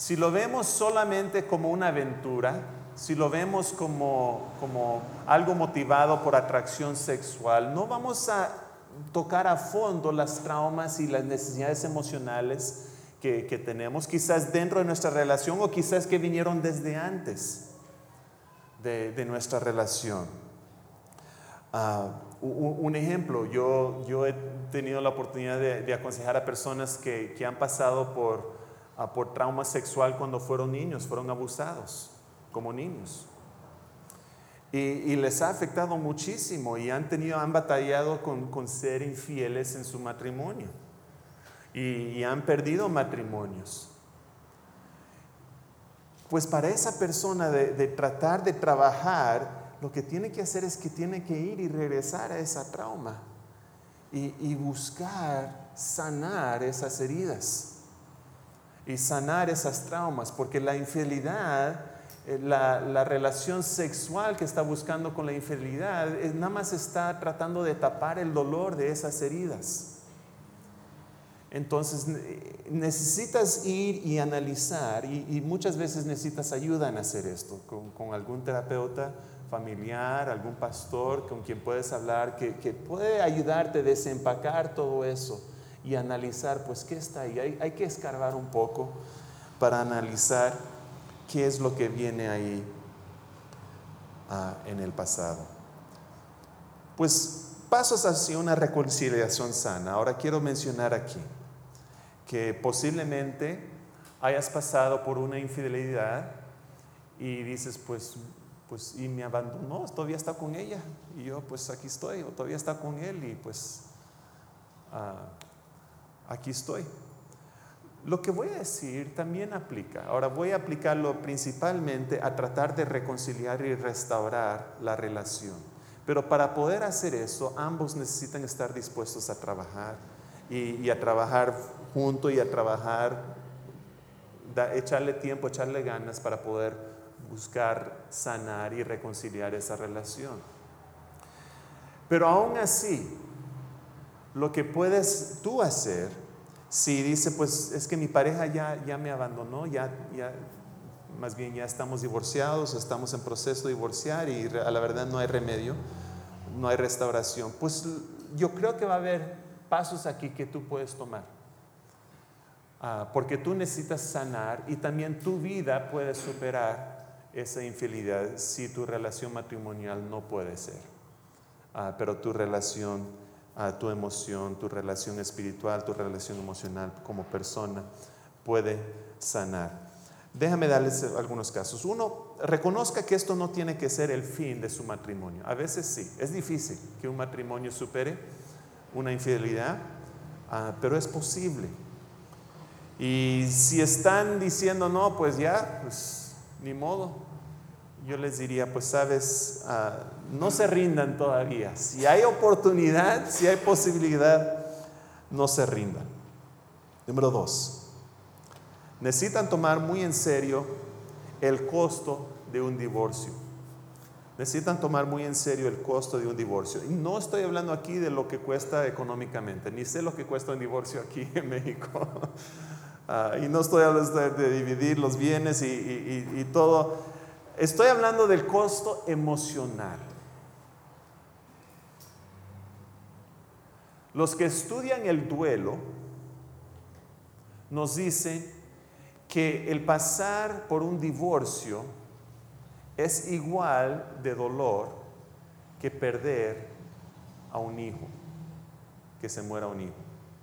si lo vemos solamente como una aventura, si lo vemos como, algo motivado por atracción sexual, no vamos a tocar a fondo las traumas y las necesidades emocionales que, tenemos, quizás dentro de nuestra relación o quizás que vinieron desde antes de, nuestra relación. Ah, un, ejemplo, yo, yo he tenido la oportunidad de, aconsejar a personas que, que han pasado por por trauma sexual cuando fueron niños, fueron abusados como niños. Y, les ha afectado muchísimo y han tenido, han batallado con, ser infieles en su matrimonio. Y, han perdido matrimonios. Pues para esa persona de, tratar de trabajar, lo que tiene que hacer es que tiene que ir y regresar a esa trauma y, buscar sanar esas heridas y sanar esas traumas, porque la infidelidad, eh, la, relación sexual que está buscando con la infidelidad, nada más está tratando de tapar el dolor de esas heridas. Entonces necesitas ir y analizar y, muchas veces necesitas ayuda en hacer esto, con, algún terapeuta familiar, algún pastor con quien puedes hablar, que, puede ayudarte a desempacar todo eso y analizar, pues, qué está ahí. Hay, que escarbar un poco para analizar qué es lo que viene ahí ah, en el pasado. Pues pasos hacia una reconciliación sana. Ahora quiero mencionar aquí que posiblemente hayas pasado por una infidelidad y dices, pues, pues, y me abandonó, todavía está con ella. Y yo, pues aquí estoy, o todavía está con él, y pues ah, aquí estoy. Lo que voy a decir también aplica. Ahora voy a aplicarlo principalmente a tratar de reconciliar y restaurar la relación. Pero para poder hacer eso, ambos necesitan estar dispuestos a trabajar y, a trabajar junto y a trabajar, echarle tiempo, echarle ganas para poder buscar sanar y reconciliar esa relación. Pero aún así, lo que puedes tú hacer si dice, pues es que mi pareja ya, ya me abandonó, ya, ya, más bien ya estamos divorciados, estamos en proceso de divorciar y a la verdad no hay remedio, no hay restauración, pues yo creo que va a haber pasos aquí que tú puedes tomar. Ah, porque tú necesitas sanar y también tu vida puede superar esa infidelidad si tu relación matrimonial no puede ser. Ah, pero tu relación a tu emoción, tu relación espiritual, tu relación emocional como persona puede sanar. Déjame darles algunos casos. Uno, reconozca que esto no tiene que ser el fin de su matrimonio. A veces sí, es difícil que un matrimonio supere una infidelidad, ah, pero es posible. Y si están diciendo no, pues ya, pues ni modo. Yo les diría, pues sabes, ah, no se rindan todavía. Si hay oportunidad, si hay posibilidad, no se rindan. Número dos, necesitan tomar muy en serio el costo de un divorcio. Necesitan tomar muy en serio el costo de un divorcio. Y no estoy hablando aquí de lo que cuesta económicamente, ni sé lo que cuesta un divorcio aquí en México. Ah, y no estoy hablando de dividir los bienes y todo. Estoy hablando del costo emocional. Los que estudian el duelo nos dicen que el pasar por un divorcio es igual de dolor que perder a un hijo, que se muera un hijo.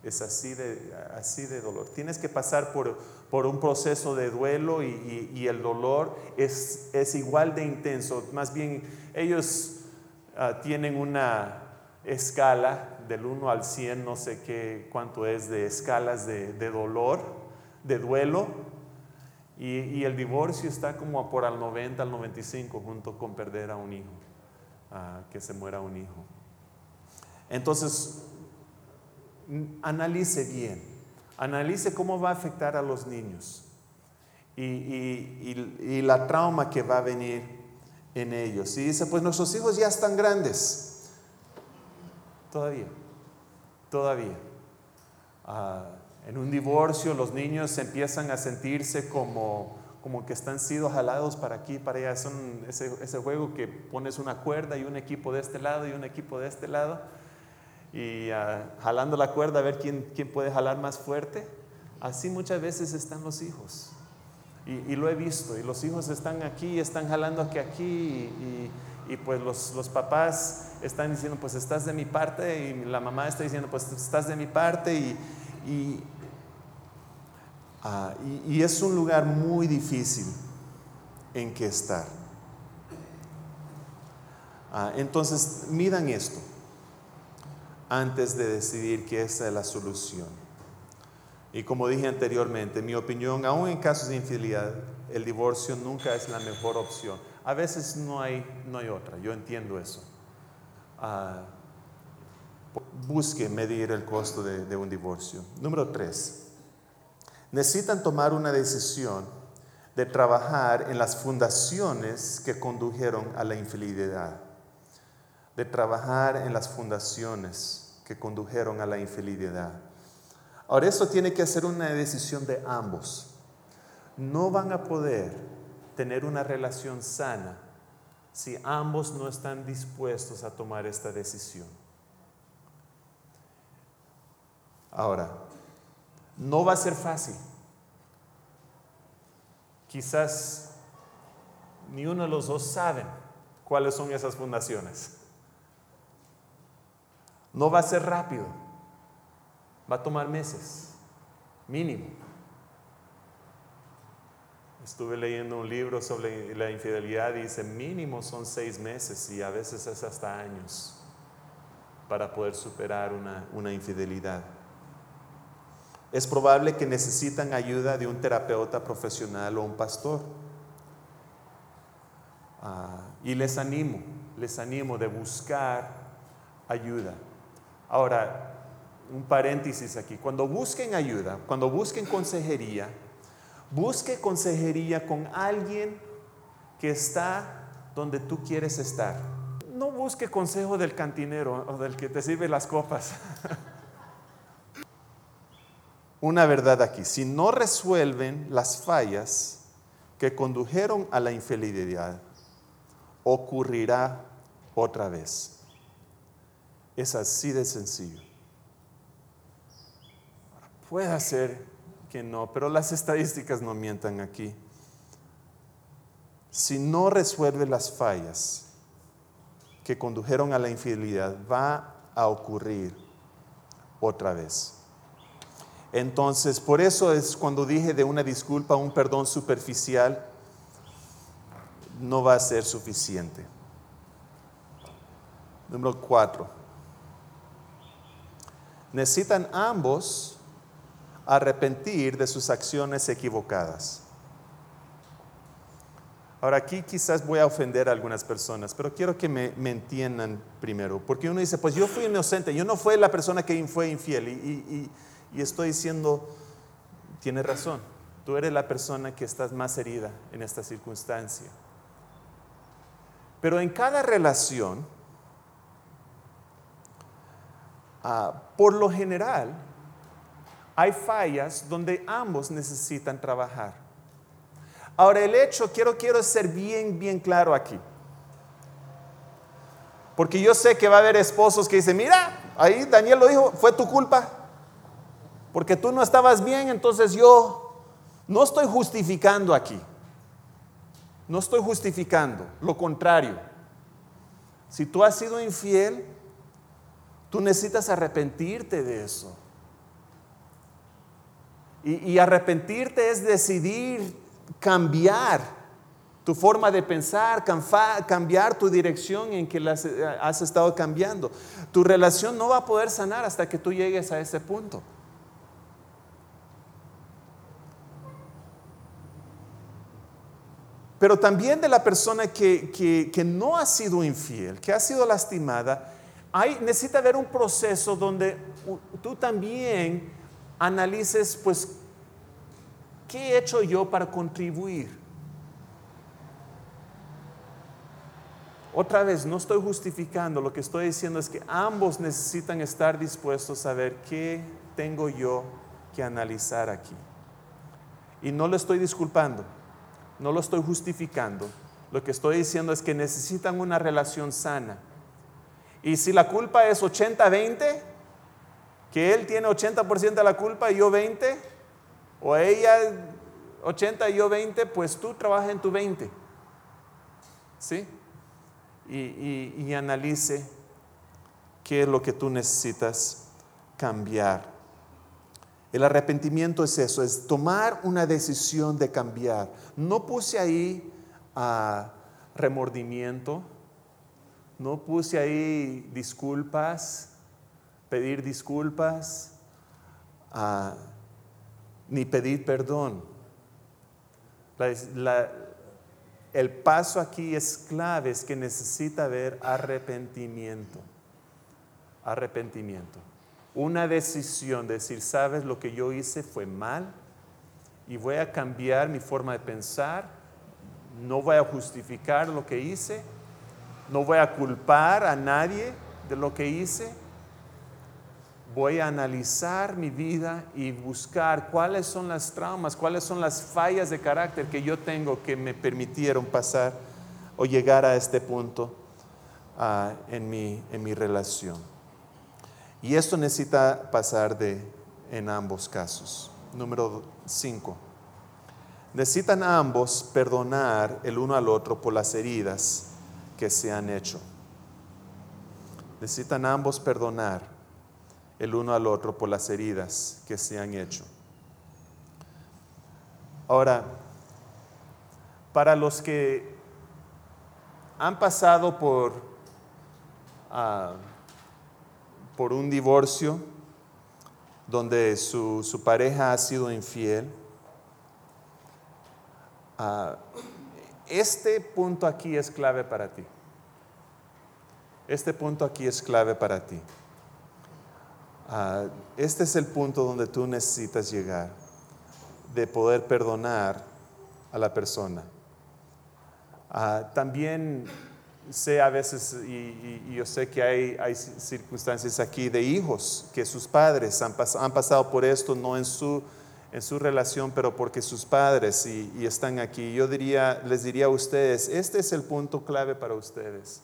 Es así de, así de dolor. Tienes que pasar por, por un proceso de duelo y, el dolor es, es, igual de intenso. Más bien, ellos ah, tienen una escala del 1 al 100, no sé qué, cuánto es de escalas de, de dolor, de duelo, y, el divorcio está como por al 90, al 95, junto con perder a un hijo, que se muera un hijo. Entonces, analice bien, analice cómo va a afectar a los niños y, y, la trauma que va a venir en ellos. Y dice, pues nuestros hijos ya están grandes. Todavía, todavía. Ah, en un divorcio los niños empiezan a sentirse como, como que están siendo jalados para aquí, para allá. Es ese, ese, juego que pones una cuerda y un equipo de este lado y un equipo de este lado. Y ah, jalando la cuerda a ver quién, quién puede jalar más fuerte. Así muchas veces están los hijos. Y, lo he visto. Y los hijos están aquí, están jalando aquí, aquí. Y, y pues los, los, papás están diciendo, pues estás de mi parte. Y la mamá está diciendo, pues estás de mi parte. Y, y, Ah, y, es un lugar muy difícil en que estar. Ah, entonces, midan esto antes de decidir que esa es la solución. Y como dije anteriormente, mi opinión, aún en casos de infidelidad, el divorcio nunca es la mejor opción. A veces no hay, no hay otra, yo entiendo eso. Ah, busque medir el costo de, de un divorcio. Número tres necesitan tomar una decisión de trabajar en las fundaciones que condujeron a la infidelidad, de trabajar en las fundaciones que condujeron a la infidelidad. Ahora, esto tiene que ser una decisión de ambos. No van a poder tener una relación sana si ambos no están dispuestos a tomar esta decisión. Ahora, no va a ser fácil. Quizás ni uno de los dos saben cuáles son esas fundaciones. No va a ser rápido. Va a tomar meses, mínimo. Estuve leyendo un libro sobre la infidelidad y dice mínimo son seis meses y a veces es hasta años para poder superar una, una infidelidad es probable que necesitan ayuda de un terapeuta profesional o un pastor. Ah, y les animo, les animo de buscar ayuda. Ahora, un paréntesis aquí, cuando busquen ayuda, cuando busquen consejería, busque consejería con alguien que está donde tú quieres estar. No busque consejo del cantinero o del que te sirve las copas. una verdad aquí. Si no resuelven las fallas que condujeron a la infidelidad, ocurrirá otra vez. Es así de sencillo. Puede ser que no, pero las estadísticas no mientan aquí. Si no resuelve las fallas que condujeron a la infidelidad, va a ocurrir otra vez. Entonces, por eso es cuando dije de una disculpa, un perdón superficial, no va a ser suficiente. Número cuatro. Necesitan ambos arrepentir de sus acciones equivocadas. Ahora aquí quizás voy a ofender a algunas personas, pero quiero que me, entiendan primero, porque uno dice, pues yo fui inocente, yo no fui la persona que fue infiel y, y estoy diciendo, tiene razón, tú eres la persona que estás más herida en esta circunstancia. Pero en cada relación, ah, por lo general, hay fallas donde ambos necesitan trabajar. Ahora el hecho, quiero, quiero ser bien, bien claro aquí. Porque yo sé que va a haber esposos que dicen, mira, ahí Daniel lo dijo, fue tu culpa. Porque tú no estabas bien, entonces yo no estoy justificando aquí. No estoy justificando, lo contrario. Si tú has sido infiel, tú necesitas arrepentirte de eso. Y, arrepentirte es decidir cambiar tu forma de pensar, cambiar tu dirección en que has estado cambiando. Tu relación no va a poder sanar hasta que tú llegues a ese punto. Pero también de la persona que, no ha sido infiel, que ha sido lastimada, hay, necesita haber un proceso donde tú también analices, pues, ¿qué he hecho yo para contribuir? Otra vez, no estoy justificando, lo que estoy diciendo es que ambos necesitan estar dispuestos a ver qué tengo yo que analizar aquí. Y no lo estoy disculpando no lo estoy justificando. Lo que estoy diciendo es que necesitan una relación sana. Y si la culpa es 80-20, que él tiene 80% de la culpa y yo 20, o ella 80 y yo 20, pues tú trabaja en tu 20. ¿Sí? Y, y analice qué es lo que tú necesitas cambiar. El arrepentimiento es eso, es tomar una decisión de cambiar. No puse ahí ah, remordimiento, no puse ahí disculpas, pedir disculpas, ah, ni pedir perdón. el paso aquí es clave, es que necesita haber arrepentimiento. Arrepentimiento una decisión, de decir, sabes, lo que yo hice fue mal y voy a cambiar mi forma de pensar, no voy a justificar lo que hice, no voy a culpar a nadie de lo que hice, voy a analizar mi vida y buscar cuáles son las traumas, cuáles son las fallas de carácter que yo tengo que me permitieron pasar o llegar a este punto ah, en, mi, en mi relación. Y esto necesita pasar de en ambos casos. Número 5. Necesitan ambos perdonar el uno al otro por las heridas que se han hecho. Necesitan ambos perdonar el uno al otro por las heridas que se han hecho. Ahora, para los que han pasado por ah, por un divorcio donde su, pareja ha sido infiel, ah, este punto aquí es clave para ti. Este punto aquí es clave para ti. Ah, este es el punto donde tú necesitas llegar, de poder perdonar a la persona. Ah, también sé a veces, y, yo sé que hay, hay, circunstancias aquí de hijos que sus padres han, han pasado por esto, no en su, en su relación, pero porque sus padres y, están aquí. Yo diría, les diría a ustedes, este es el punto clave para ustedes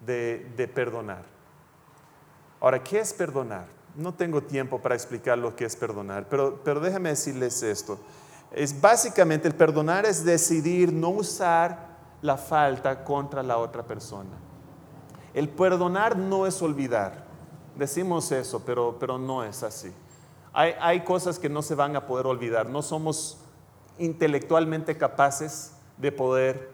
de, de perdonar. Ahora, ¿qué es perdonar? No tengo tiempo para explicar lo que es perdonar, pero, pero déjame decirles esto. Es básicamente el perdonar es decidir no usar la falta contra la otra persona. El perdonar no es olvidar, decimos eso, pero, pero no es así. Hay, hay cosas que no se van a poder olvidar. No somos intelectualmente capaces de poder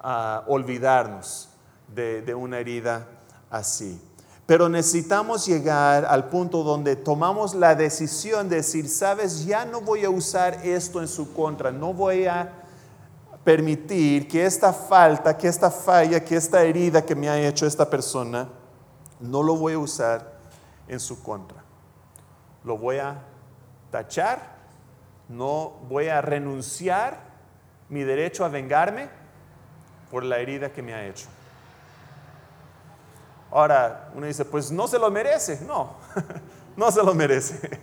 ah, olvidarnos de, de una herida así. Pero necesitamos llegar al punto donde tomamos la decisión de decir, sabes, ya no voy a usar esto en su contra, no voy a permitir que esta falta, que esta falla, que esta herida que me ha hecho esta persona, no lo voy a usar en su contra. Lo voy a tachar, no voy a renunciar mi derecho a vengarme por la herida que me ha hecho. Ahora, uno dice, pues no se lo merece. No, no se lo merece.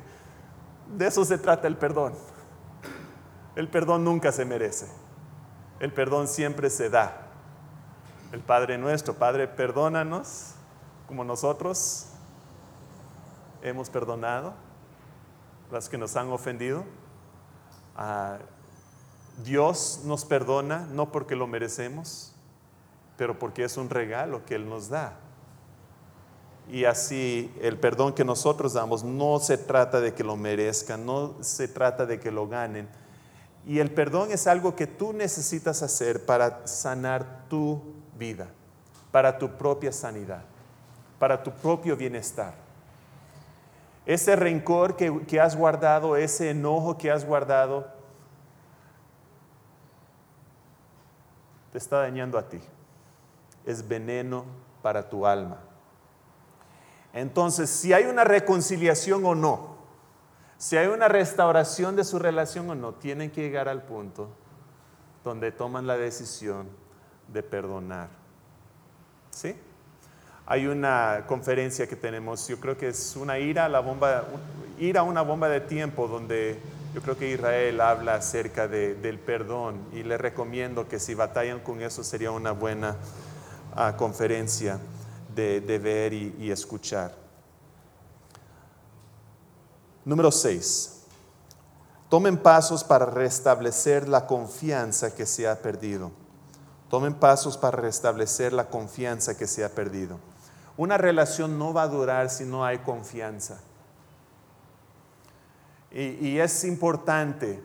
De eso se trata el perdón. El perdón nunca se merece. El perdón siempre se da. El Padre nuestro, Padre, perdónanos como nosotros hemos perdonado las que nos han ofendido. Ah, Dios nos perdona no porque lo merecemos, pero porque es un regalo que Él nos da. Y así el perdón que nosotros damos no se trata de que lo merezcan, no se trata de que lo ganen. Y el perdón es algo que tú necesitas hacer para sanar tu vida, para tu propia sanidad, para tu propio bienestar. Ese rencor que, que has guardado, ese enojo que has guardado, te está dañando a ti. Es veneno para tu alma. Entonces, si hay una reconciliación o no, si hay una restauración de su relación o no, tienen que llegar al punto donde toman la decisión de perdonar. ¿Sí? Hay una conferencia que tenemos, yo creo que es una ira a la bomba, ir a una bomba de tiempo donde yo creo que Israel habla acerca del perdón y le recomiendo que si batallan con eso sería una buena ah, conferencia de, ver y, escuchar. Número 6. Tomen pasos para restablecer la confianza que se ha perdido. Tomen pasos para restablecer la confianza que se ha perdido. Una relación no va a durar si no hay confianza. Y, es importante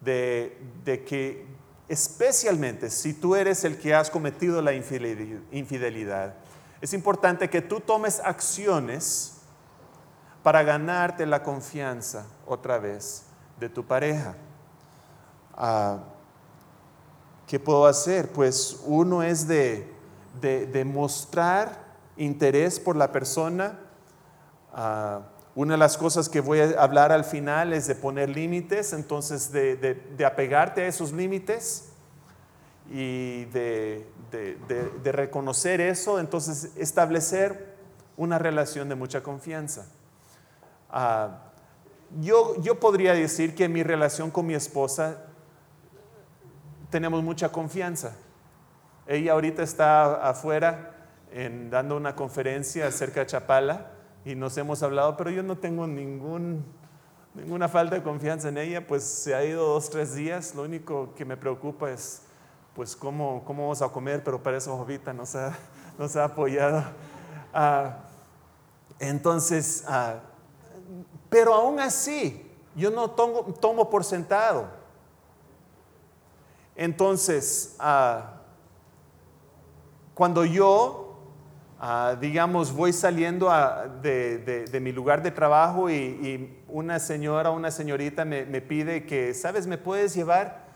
de, que, especialmente si tú eres el que has cometido la infidelidad, es importante que tú tomes acciones para ganarte la confianza otra vez de tu pareja. Ah, ¿Qué puedo hacer? Pues uno es de, de, mostrar interés por la persona. Ah, una de las cosas que voy a hablar al final es de poner límites, entonces de, de apegarte a esos límites y de, de, reconocer eso, entonces establecer una relación de mucha confianza. Ah, yo, yo podría decir que en mi relación con mi esposa tenemos mucha confianza. Ella ahorita está afuera en, dando una conferencia acerca de Chapala y nos hemos hablado, pero yo no tengo ningún, ninguna falta de confianza en ella, pues se ha ido dos, tres días, lo único que me preocupa es pues cómo, cómo vamos a comer, pero para eso Jovita nos ha, nos ha apoyado. Ah, entonces, ah, pero aún así, yo no tomo, por sentado. Entonces, ah, cuando yo, digamos, voy saliendo de, de, mi lugar de trabajo y, una señora o una señorita me, me, pide que, ¿sabes? ¿Me puedes llevar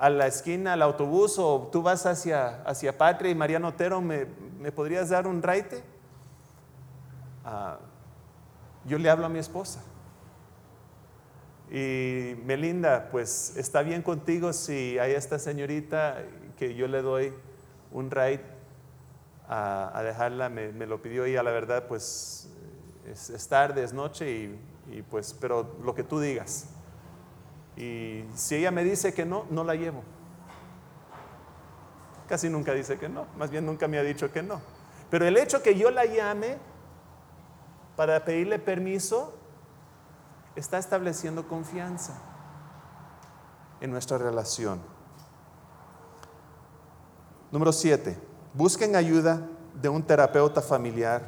a la esquina al autobús o tú vas hacia, hacia Patria y Mariano Otero, ¿me, podrías dar un raite? Ah, yo le hablo a mi esposa. Y Melinda, pues está bien contigo si hay esta señorita que yo le doy un ride a, dejarla, me, lo pidió y a la verdad pues es, tarde, es noche y, y pues, pero lo que tú digas. Y si ella me dice que no, no la llevo. Casi nunca dice que no, más bien nunca me ha dicho que no. Pero el hecho que yo la llame para pedirle permiso está estableciendo confianza en nuestra relación. Número siete, busquen ayuda de un terapeuta familiar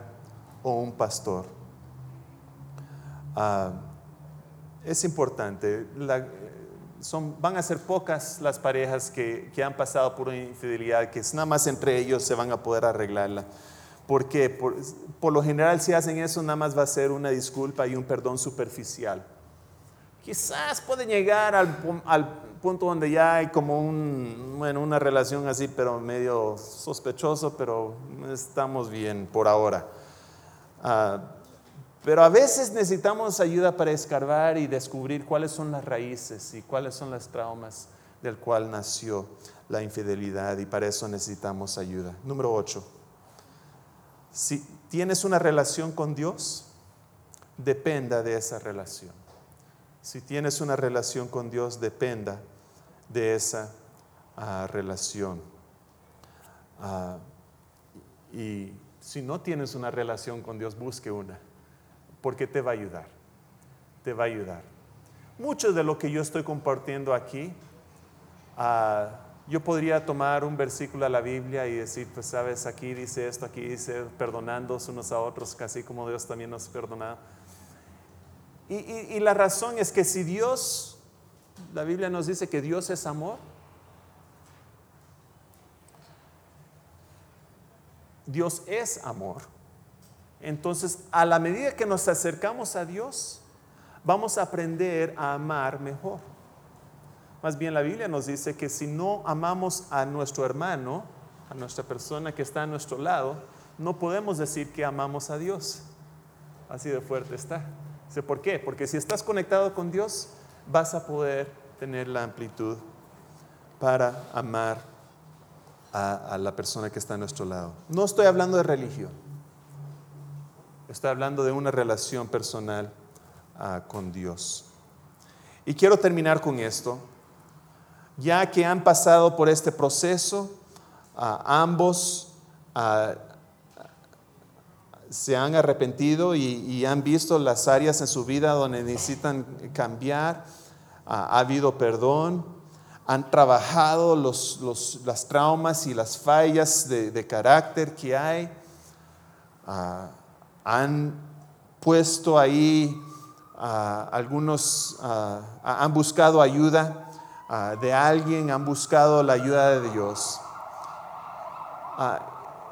o un pastor. Ah, es importante. son, van a ser pocas las parejas que, han pasado por una infidelidad, que es nada más entre ellos se van a poder arreglarla. Porque por, por lo general si hacen eso nada más va a ser una disculpa y un perdón superficial. Quizás pueden llegar al, al punto donde ya hay como un, bueno, una relación así, pero medio sospechoso, pero estamos bien por ahora. Ah, pero a veces necesitamos ayuda para escarbar y descubrir cuáles son las raíces y cuáles son las traumas del cual nació la infidelidad y para eso necesitamos ayuda. Número 8. Si tienes una relación con Dios, dependa de esa relación. Si tienes una relación con Dios, dependa de esa ah, relación. Ah, y si no tienes una relación con Dios, busque una, porque te va a ayudar, te va a ayudar. Mucho de lo que yo estoy compartiendo aquí, ah, yo podría tomar un versículo de la Biblia y decir, pues sabes, aquí dice esto, aquí dice, perdonándonos unos a otros, casi como Dios también nos perdona. y la razón es que si Dios la Biblia nos dice que Dios es amor. Dios es amor. Entonces, a la medida que nos acercamos a Dios, vamos a aprender a amar mejor. Más bien la Biblia nos dice que si no amamos a nuestro hermano, a nuestra persona que está a nuestro lado, no podemos decir que amamos a Dios. Así de fuerte está. ¿Por qué? Porque si estás conectado con Dios, vas a poder tener la amplitud para amar a, la persona que está a nuestro lado. No estoy hablando de religión, estoy hablando de una relación personal ah, con Dios. Y quiero terminar con esto. Ya que han pasado por este proceso, ambos se han arrepentido y, han visto las áreas en su vida donde necesitan cambiar, ha habido perdón, han trabajado las traumas y las fallas de, carácter que hay, han puesto ahí ah, algunos, han buscado ayuda de alguien, han buscado la ayuda de Dios.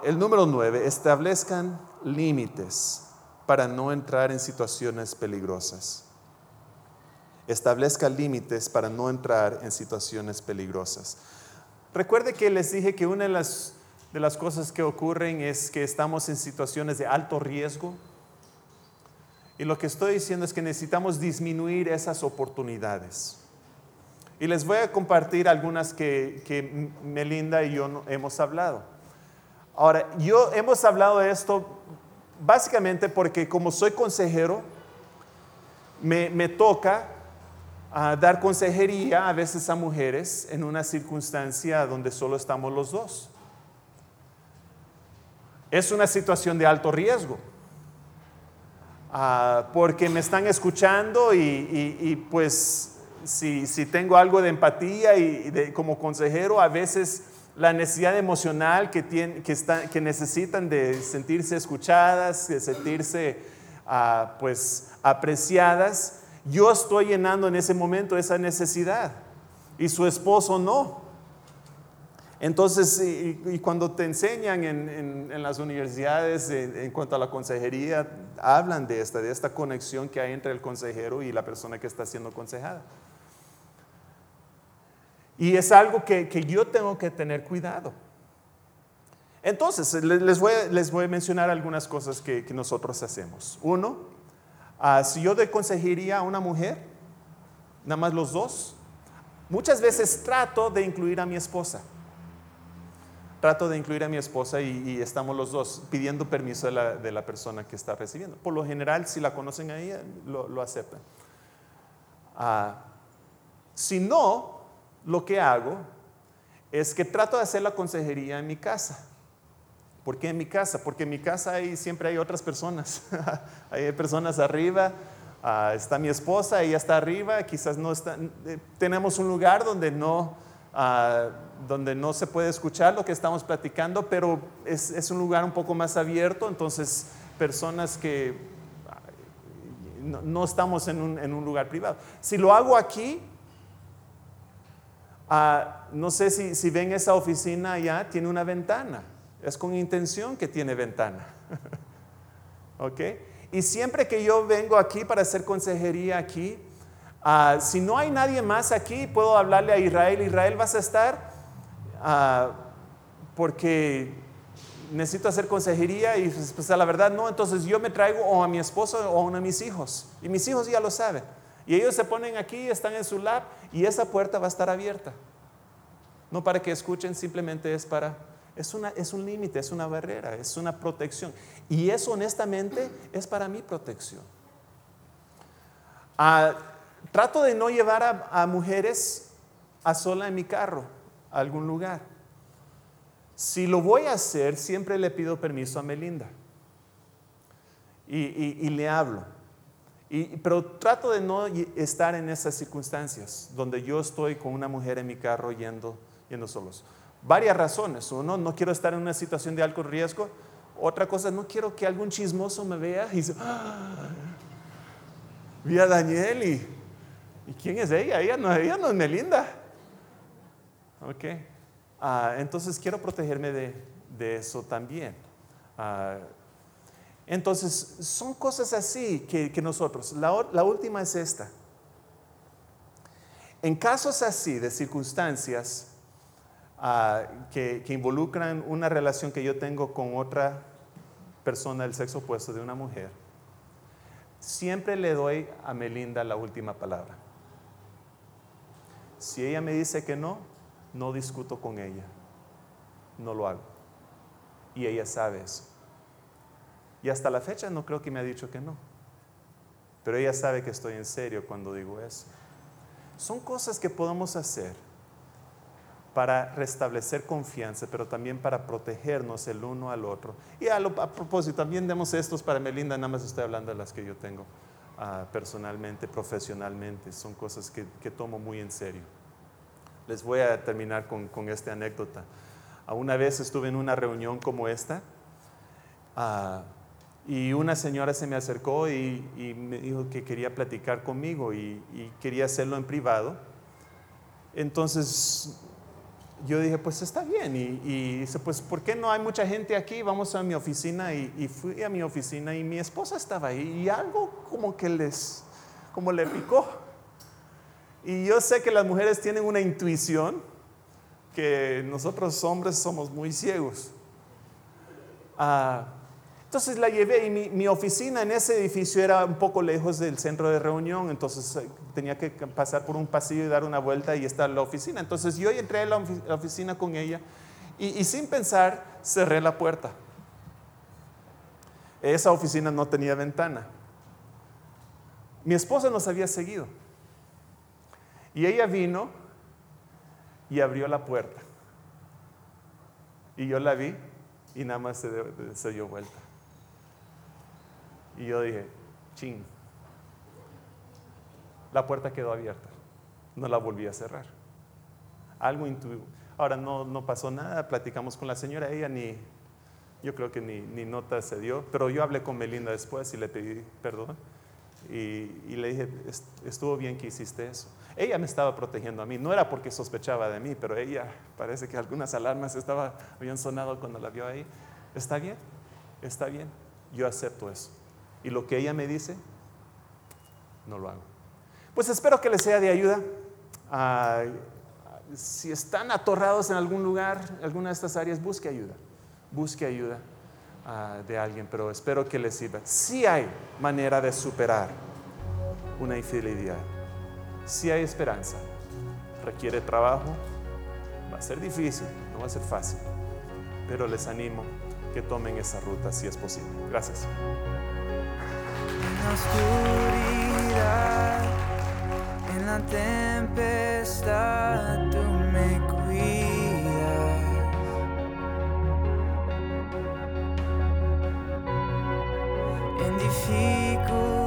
el número nueve, establezcan límites para no entrar en situaciones peligrosas. Establezca límites para no entrar en situaciones peligrosas. Recuerde que les dije que una de las, de las cosas que ocurren es que estamos en situaciones de alto riesgo. Y lo que estoy diciendo es que necesitamos disminuir esas oportunidades. Y les voy a compartir algunas que, que Melinda y yo hemos hablado. Ahora, yo hemos hablado de esto básicamente porque como soy consejero, me, me toca dar consejería a veces a mujeres en una circunstancia donde solo estamos los dos. Es una situación de alto riesgo. Ah, porque me están escuchando y, pues si, tengo algo de empatía y como consejero, a veces la necesidad emocional que, que, necesitan de sentirse escuchadas, de sentirse ah, pues apreciadas. Yo estoy llenando en ese momento esa necesidad y su esposo no. Entonces, y, cuando te enseñan en, las universidades en, cuanto a la consejería, hablan de esta, de esta conexión que hay entre el consejero y la persona que está siendo aconsejada. Y es algo que, yo tengo que tener cuidado. Entonces, les voy, les voy a mencionar algunas cosas que, nosotros hacemos. Uno, ah, si yo doy consejería a una mujer, nada más los dos, muchas veces trato de incluir a mi esposa. Trato de incluir a mi esposa y, estamos los dos pidiendo permiso de la, persona que está recibiendo. Por lo general, si la conocen a ella, lo, aceptan. Ah, si no, lo que hago es que trato de hacer la consejería en mi casa. ¿Por qué en mi casa? Porque en mi casa hay, siempre hay otras personas. hay personas arriba, ah, está mi esposa, ella está arriba, quizás no está. Eh, tenemos un lugar donde no, ah, donde no se puede escuchar lo que estamos platicando, pero es, es, un lugar un poco más abierto, entonces personas que no, estamos en un, lugar privado. Si lo hago aquí, ah, no sé si, si ven esa oficina allá, tiene una ventana. Es con intención que tiene ventana. ¿Ok? Y siempre que yo vengo aquí para hacer consejería aquí, ah, si no hay nadie más aquí, puedo hablarle a Israel. Israel, vas a estar ah, porque necesito hacer consejería y pues, pues la verdad no, entonces yo me traigo o a mi esposo o a uno de mis hijos. Y mis hijos ya lo saben. Y ellos se ponen aquí, están en su lab y esa puerta va a estar abierta. No para que escuchen, simplemente es para, es, una, es un límite, es una barrera, es una protección. Y eso honestamente es para mi protección. Ah, trato de no llevar a, a mujeres a sola en mi carro a algún lugar. Si lo voy a hacer, siempre le pido permiso a Melinda. Y, le hablo. Pero trato de no estar en esas circunstancias donde yo estoy con una mujer en mi carro yendo, yendo solos. Varias razones. Uno, no quiero estar en una situación de alto riesgo. Otra cosa, no quiero que algún chismoso me vea y dice, ¡Ah! vi a Daniel y, y, ¿quién es ella? Ella no, ella no es Melinda. Ok. Ah, entonces quiero protegerme de, eso también. Ah, entonces, son cosas así que, nosotros, la, última es esta. En casos así de circunstancias ah, que, que, involucran una relación que yo tengo con otra persona del sexo opuesto de una mujer, siempre le doy a Melinda la última palabra. Si ella me dice que no, no discuto con ella, no lo hago. Y ella sabe eso. Y hasta la fecha no creo que me ha dicho que no. Pero ella sabe que estoy en serio cuando digo eso. Son cosas que podemos hacer para restablecer confianza, pero también para protegernos el uno al otro. Y a, propósito, también demos estos para Melinda, nada más estoy hablando de las que yo tengo ah, personalmente, profesionalmente. Son cosas que tomo muy en serio. Les voy a terminar con, esta anécdota. Una vez estuve en una reunión como esta ah, y una señora se me acercó y, me dijo que quería platicar conmigo y, quería hacerlo en privado. Entonces yo dije, pues está bien. Y, dice, pues ¿por qué no hay mucha gente aquí? Vamos a mi oficina y, fui a mi oficina y mi esposa estaba ahí y algo como que les, como le picó. Y yo sé que las mujeres tienen una intuición que nosotros hombres somos muy ciegos. Ah, entonces la llevé y mi, oficina en ese edificio era un poco lejos del centro de reunión, entonces eh, tenía que pasar por un pasillo y dar una vuelta y estar la oficina. Entonces yo entré a la, oficina con ella y sin pensar cerré la puerta. Esa oficina no tenía ventana. Mi esposa nos había seguido. Y ella vino y abrió la puerta. Y yo la vi y nada más se, dio vuelta. Y yo dije, ching. La puerta quedó abierta. No la volví a cerrar. Algo intuido. Ahora no, no pasó nada, platicamos con la señora, ella ni, yo creo que ni, ni nota se dio, pero yo hablé con Melinda después y le pedí perdón. Y, le dije, estuvo bien que hiciste eso. Ella me estaba protegiendo a mí, no era porque sospechaba de mí, pero ella parece que algunas alarmas estaba, habían sonado cuando la vio ahí. Está bien, está bien, yo acepto eso. Y lo que ella me dice, no lo hago. Pues espero que les sea de ayuda. si están atorrados en algún lugar, alguna de estas áreas, busque ayuda. Busque ayuda. Ah, de alguien, pero espero que les sirva. Si hay manera de superar una infidelidad. Si hay esperanza. Requiere trabajo. Va a ser difícil, no va a ser fácil. Pero les animo que tomen esa ruta si es posible. Gracias. En la tempestad, tú me dificultad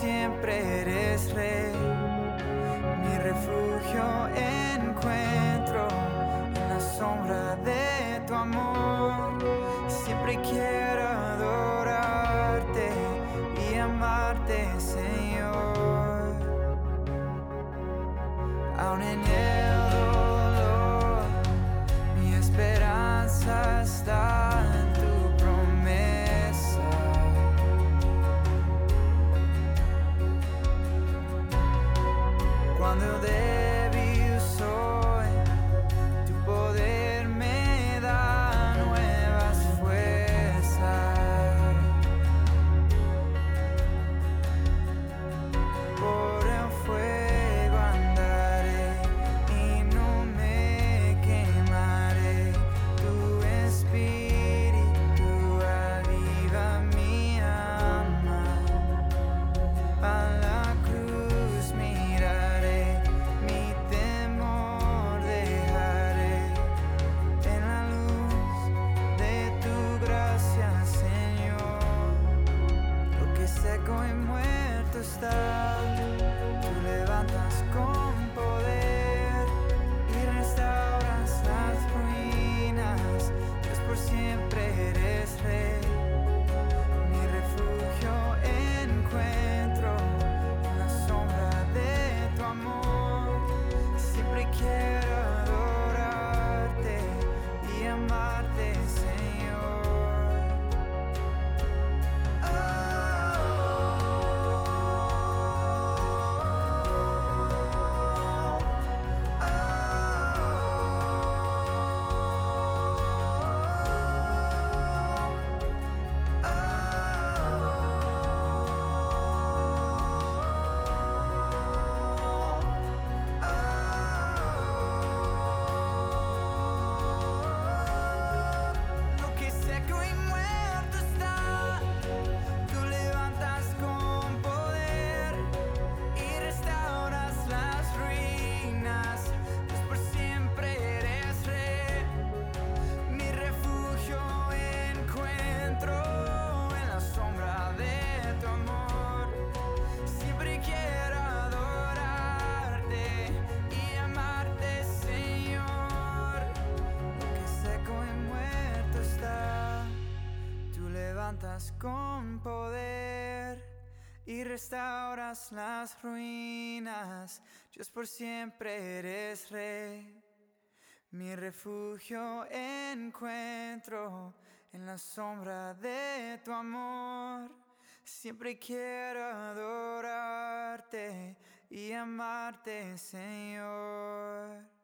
siempre eres rey. Mi refugio encuentro en la sombra de tu amor. Siempre quiero adorarte y amarte. con poder y restauras las ruinas. Dios por siempre eres rey. Mi refugio encuentro en la sombra de tu amor. Siempre quiero adorarte y amarte, Señor.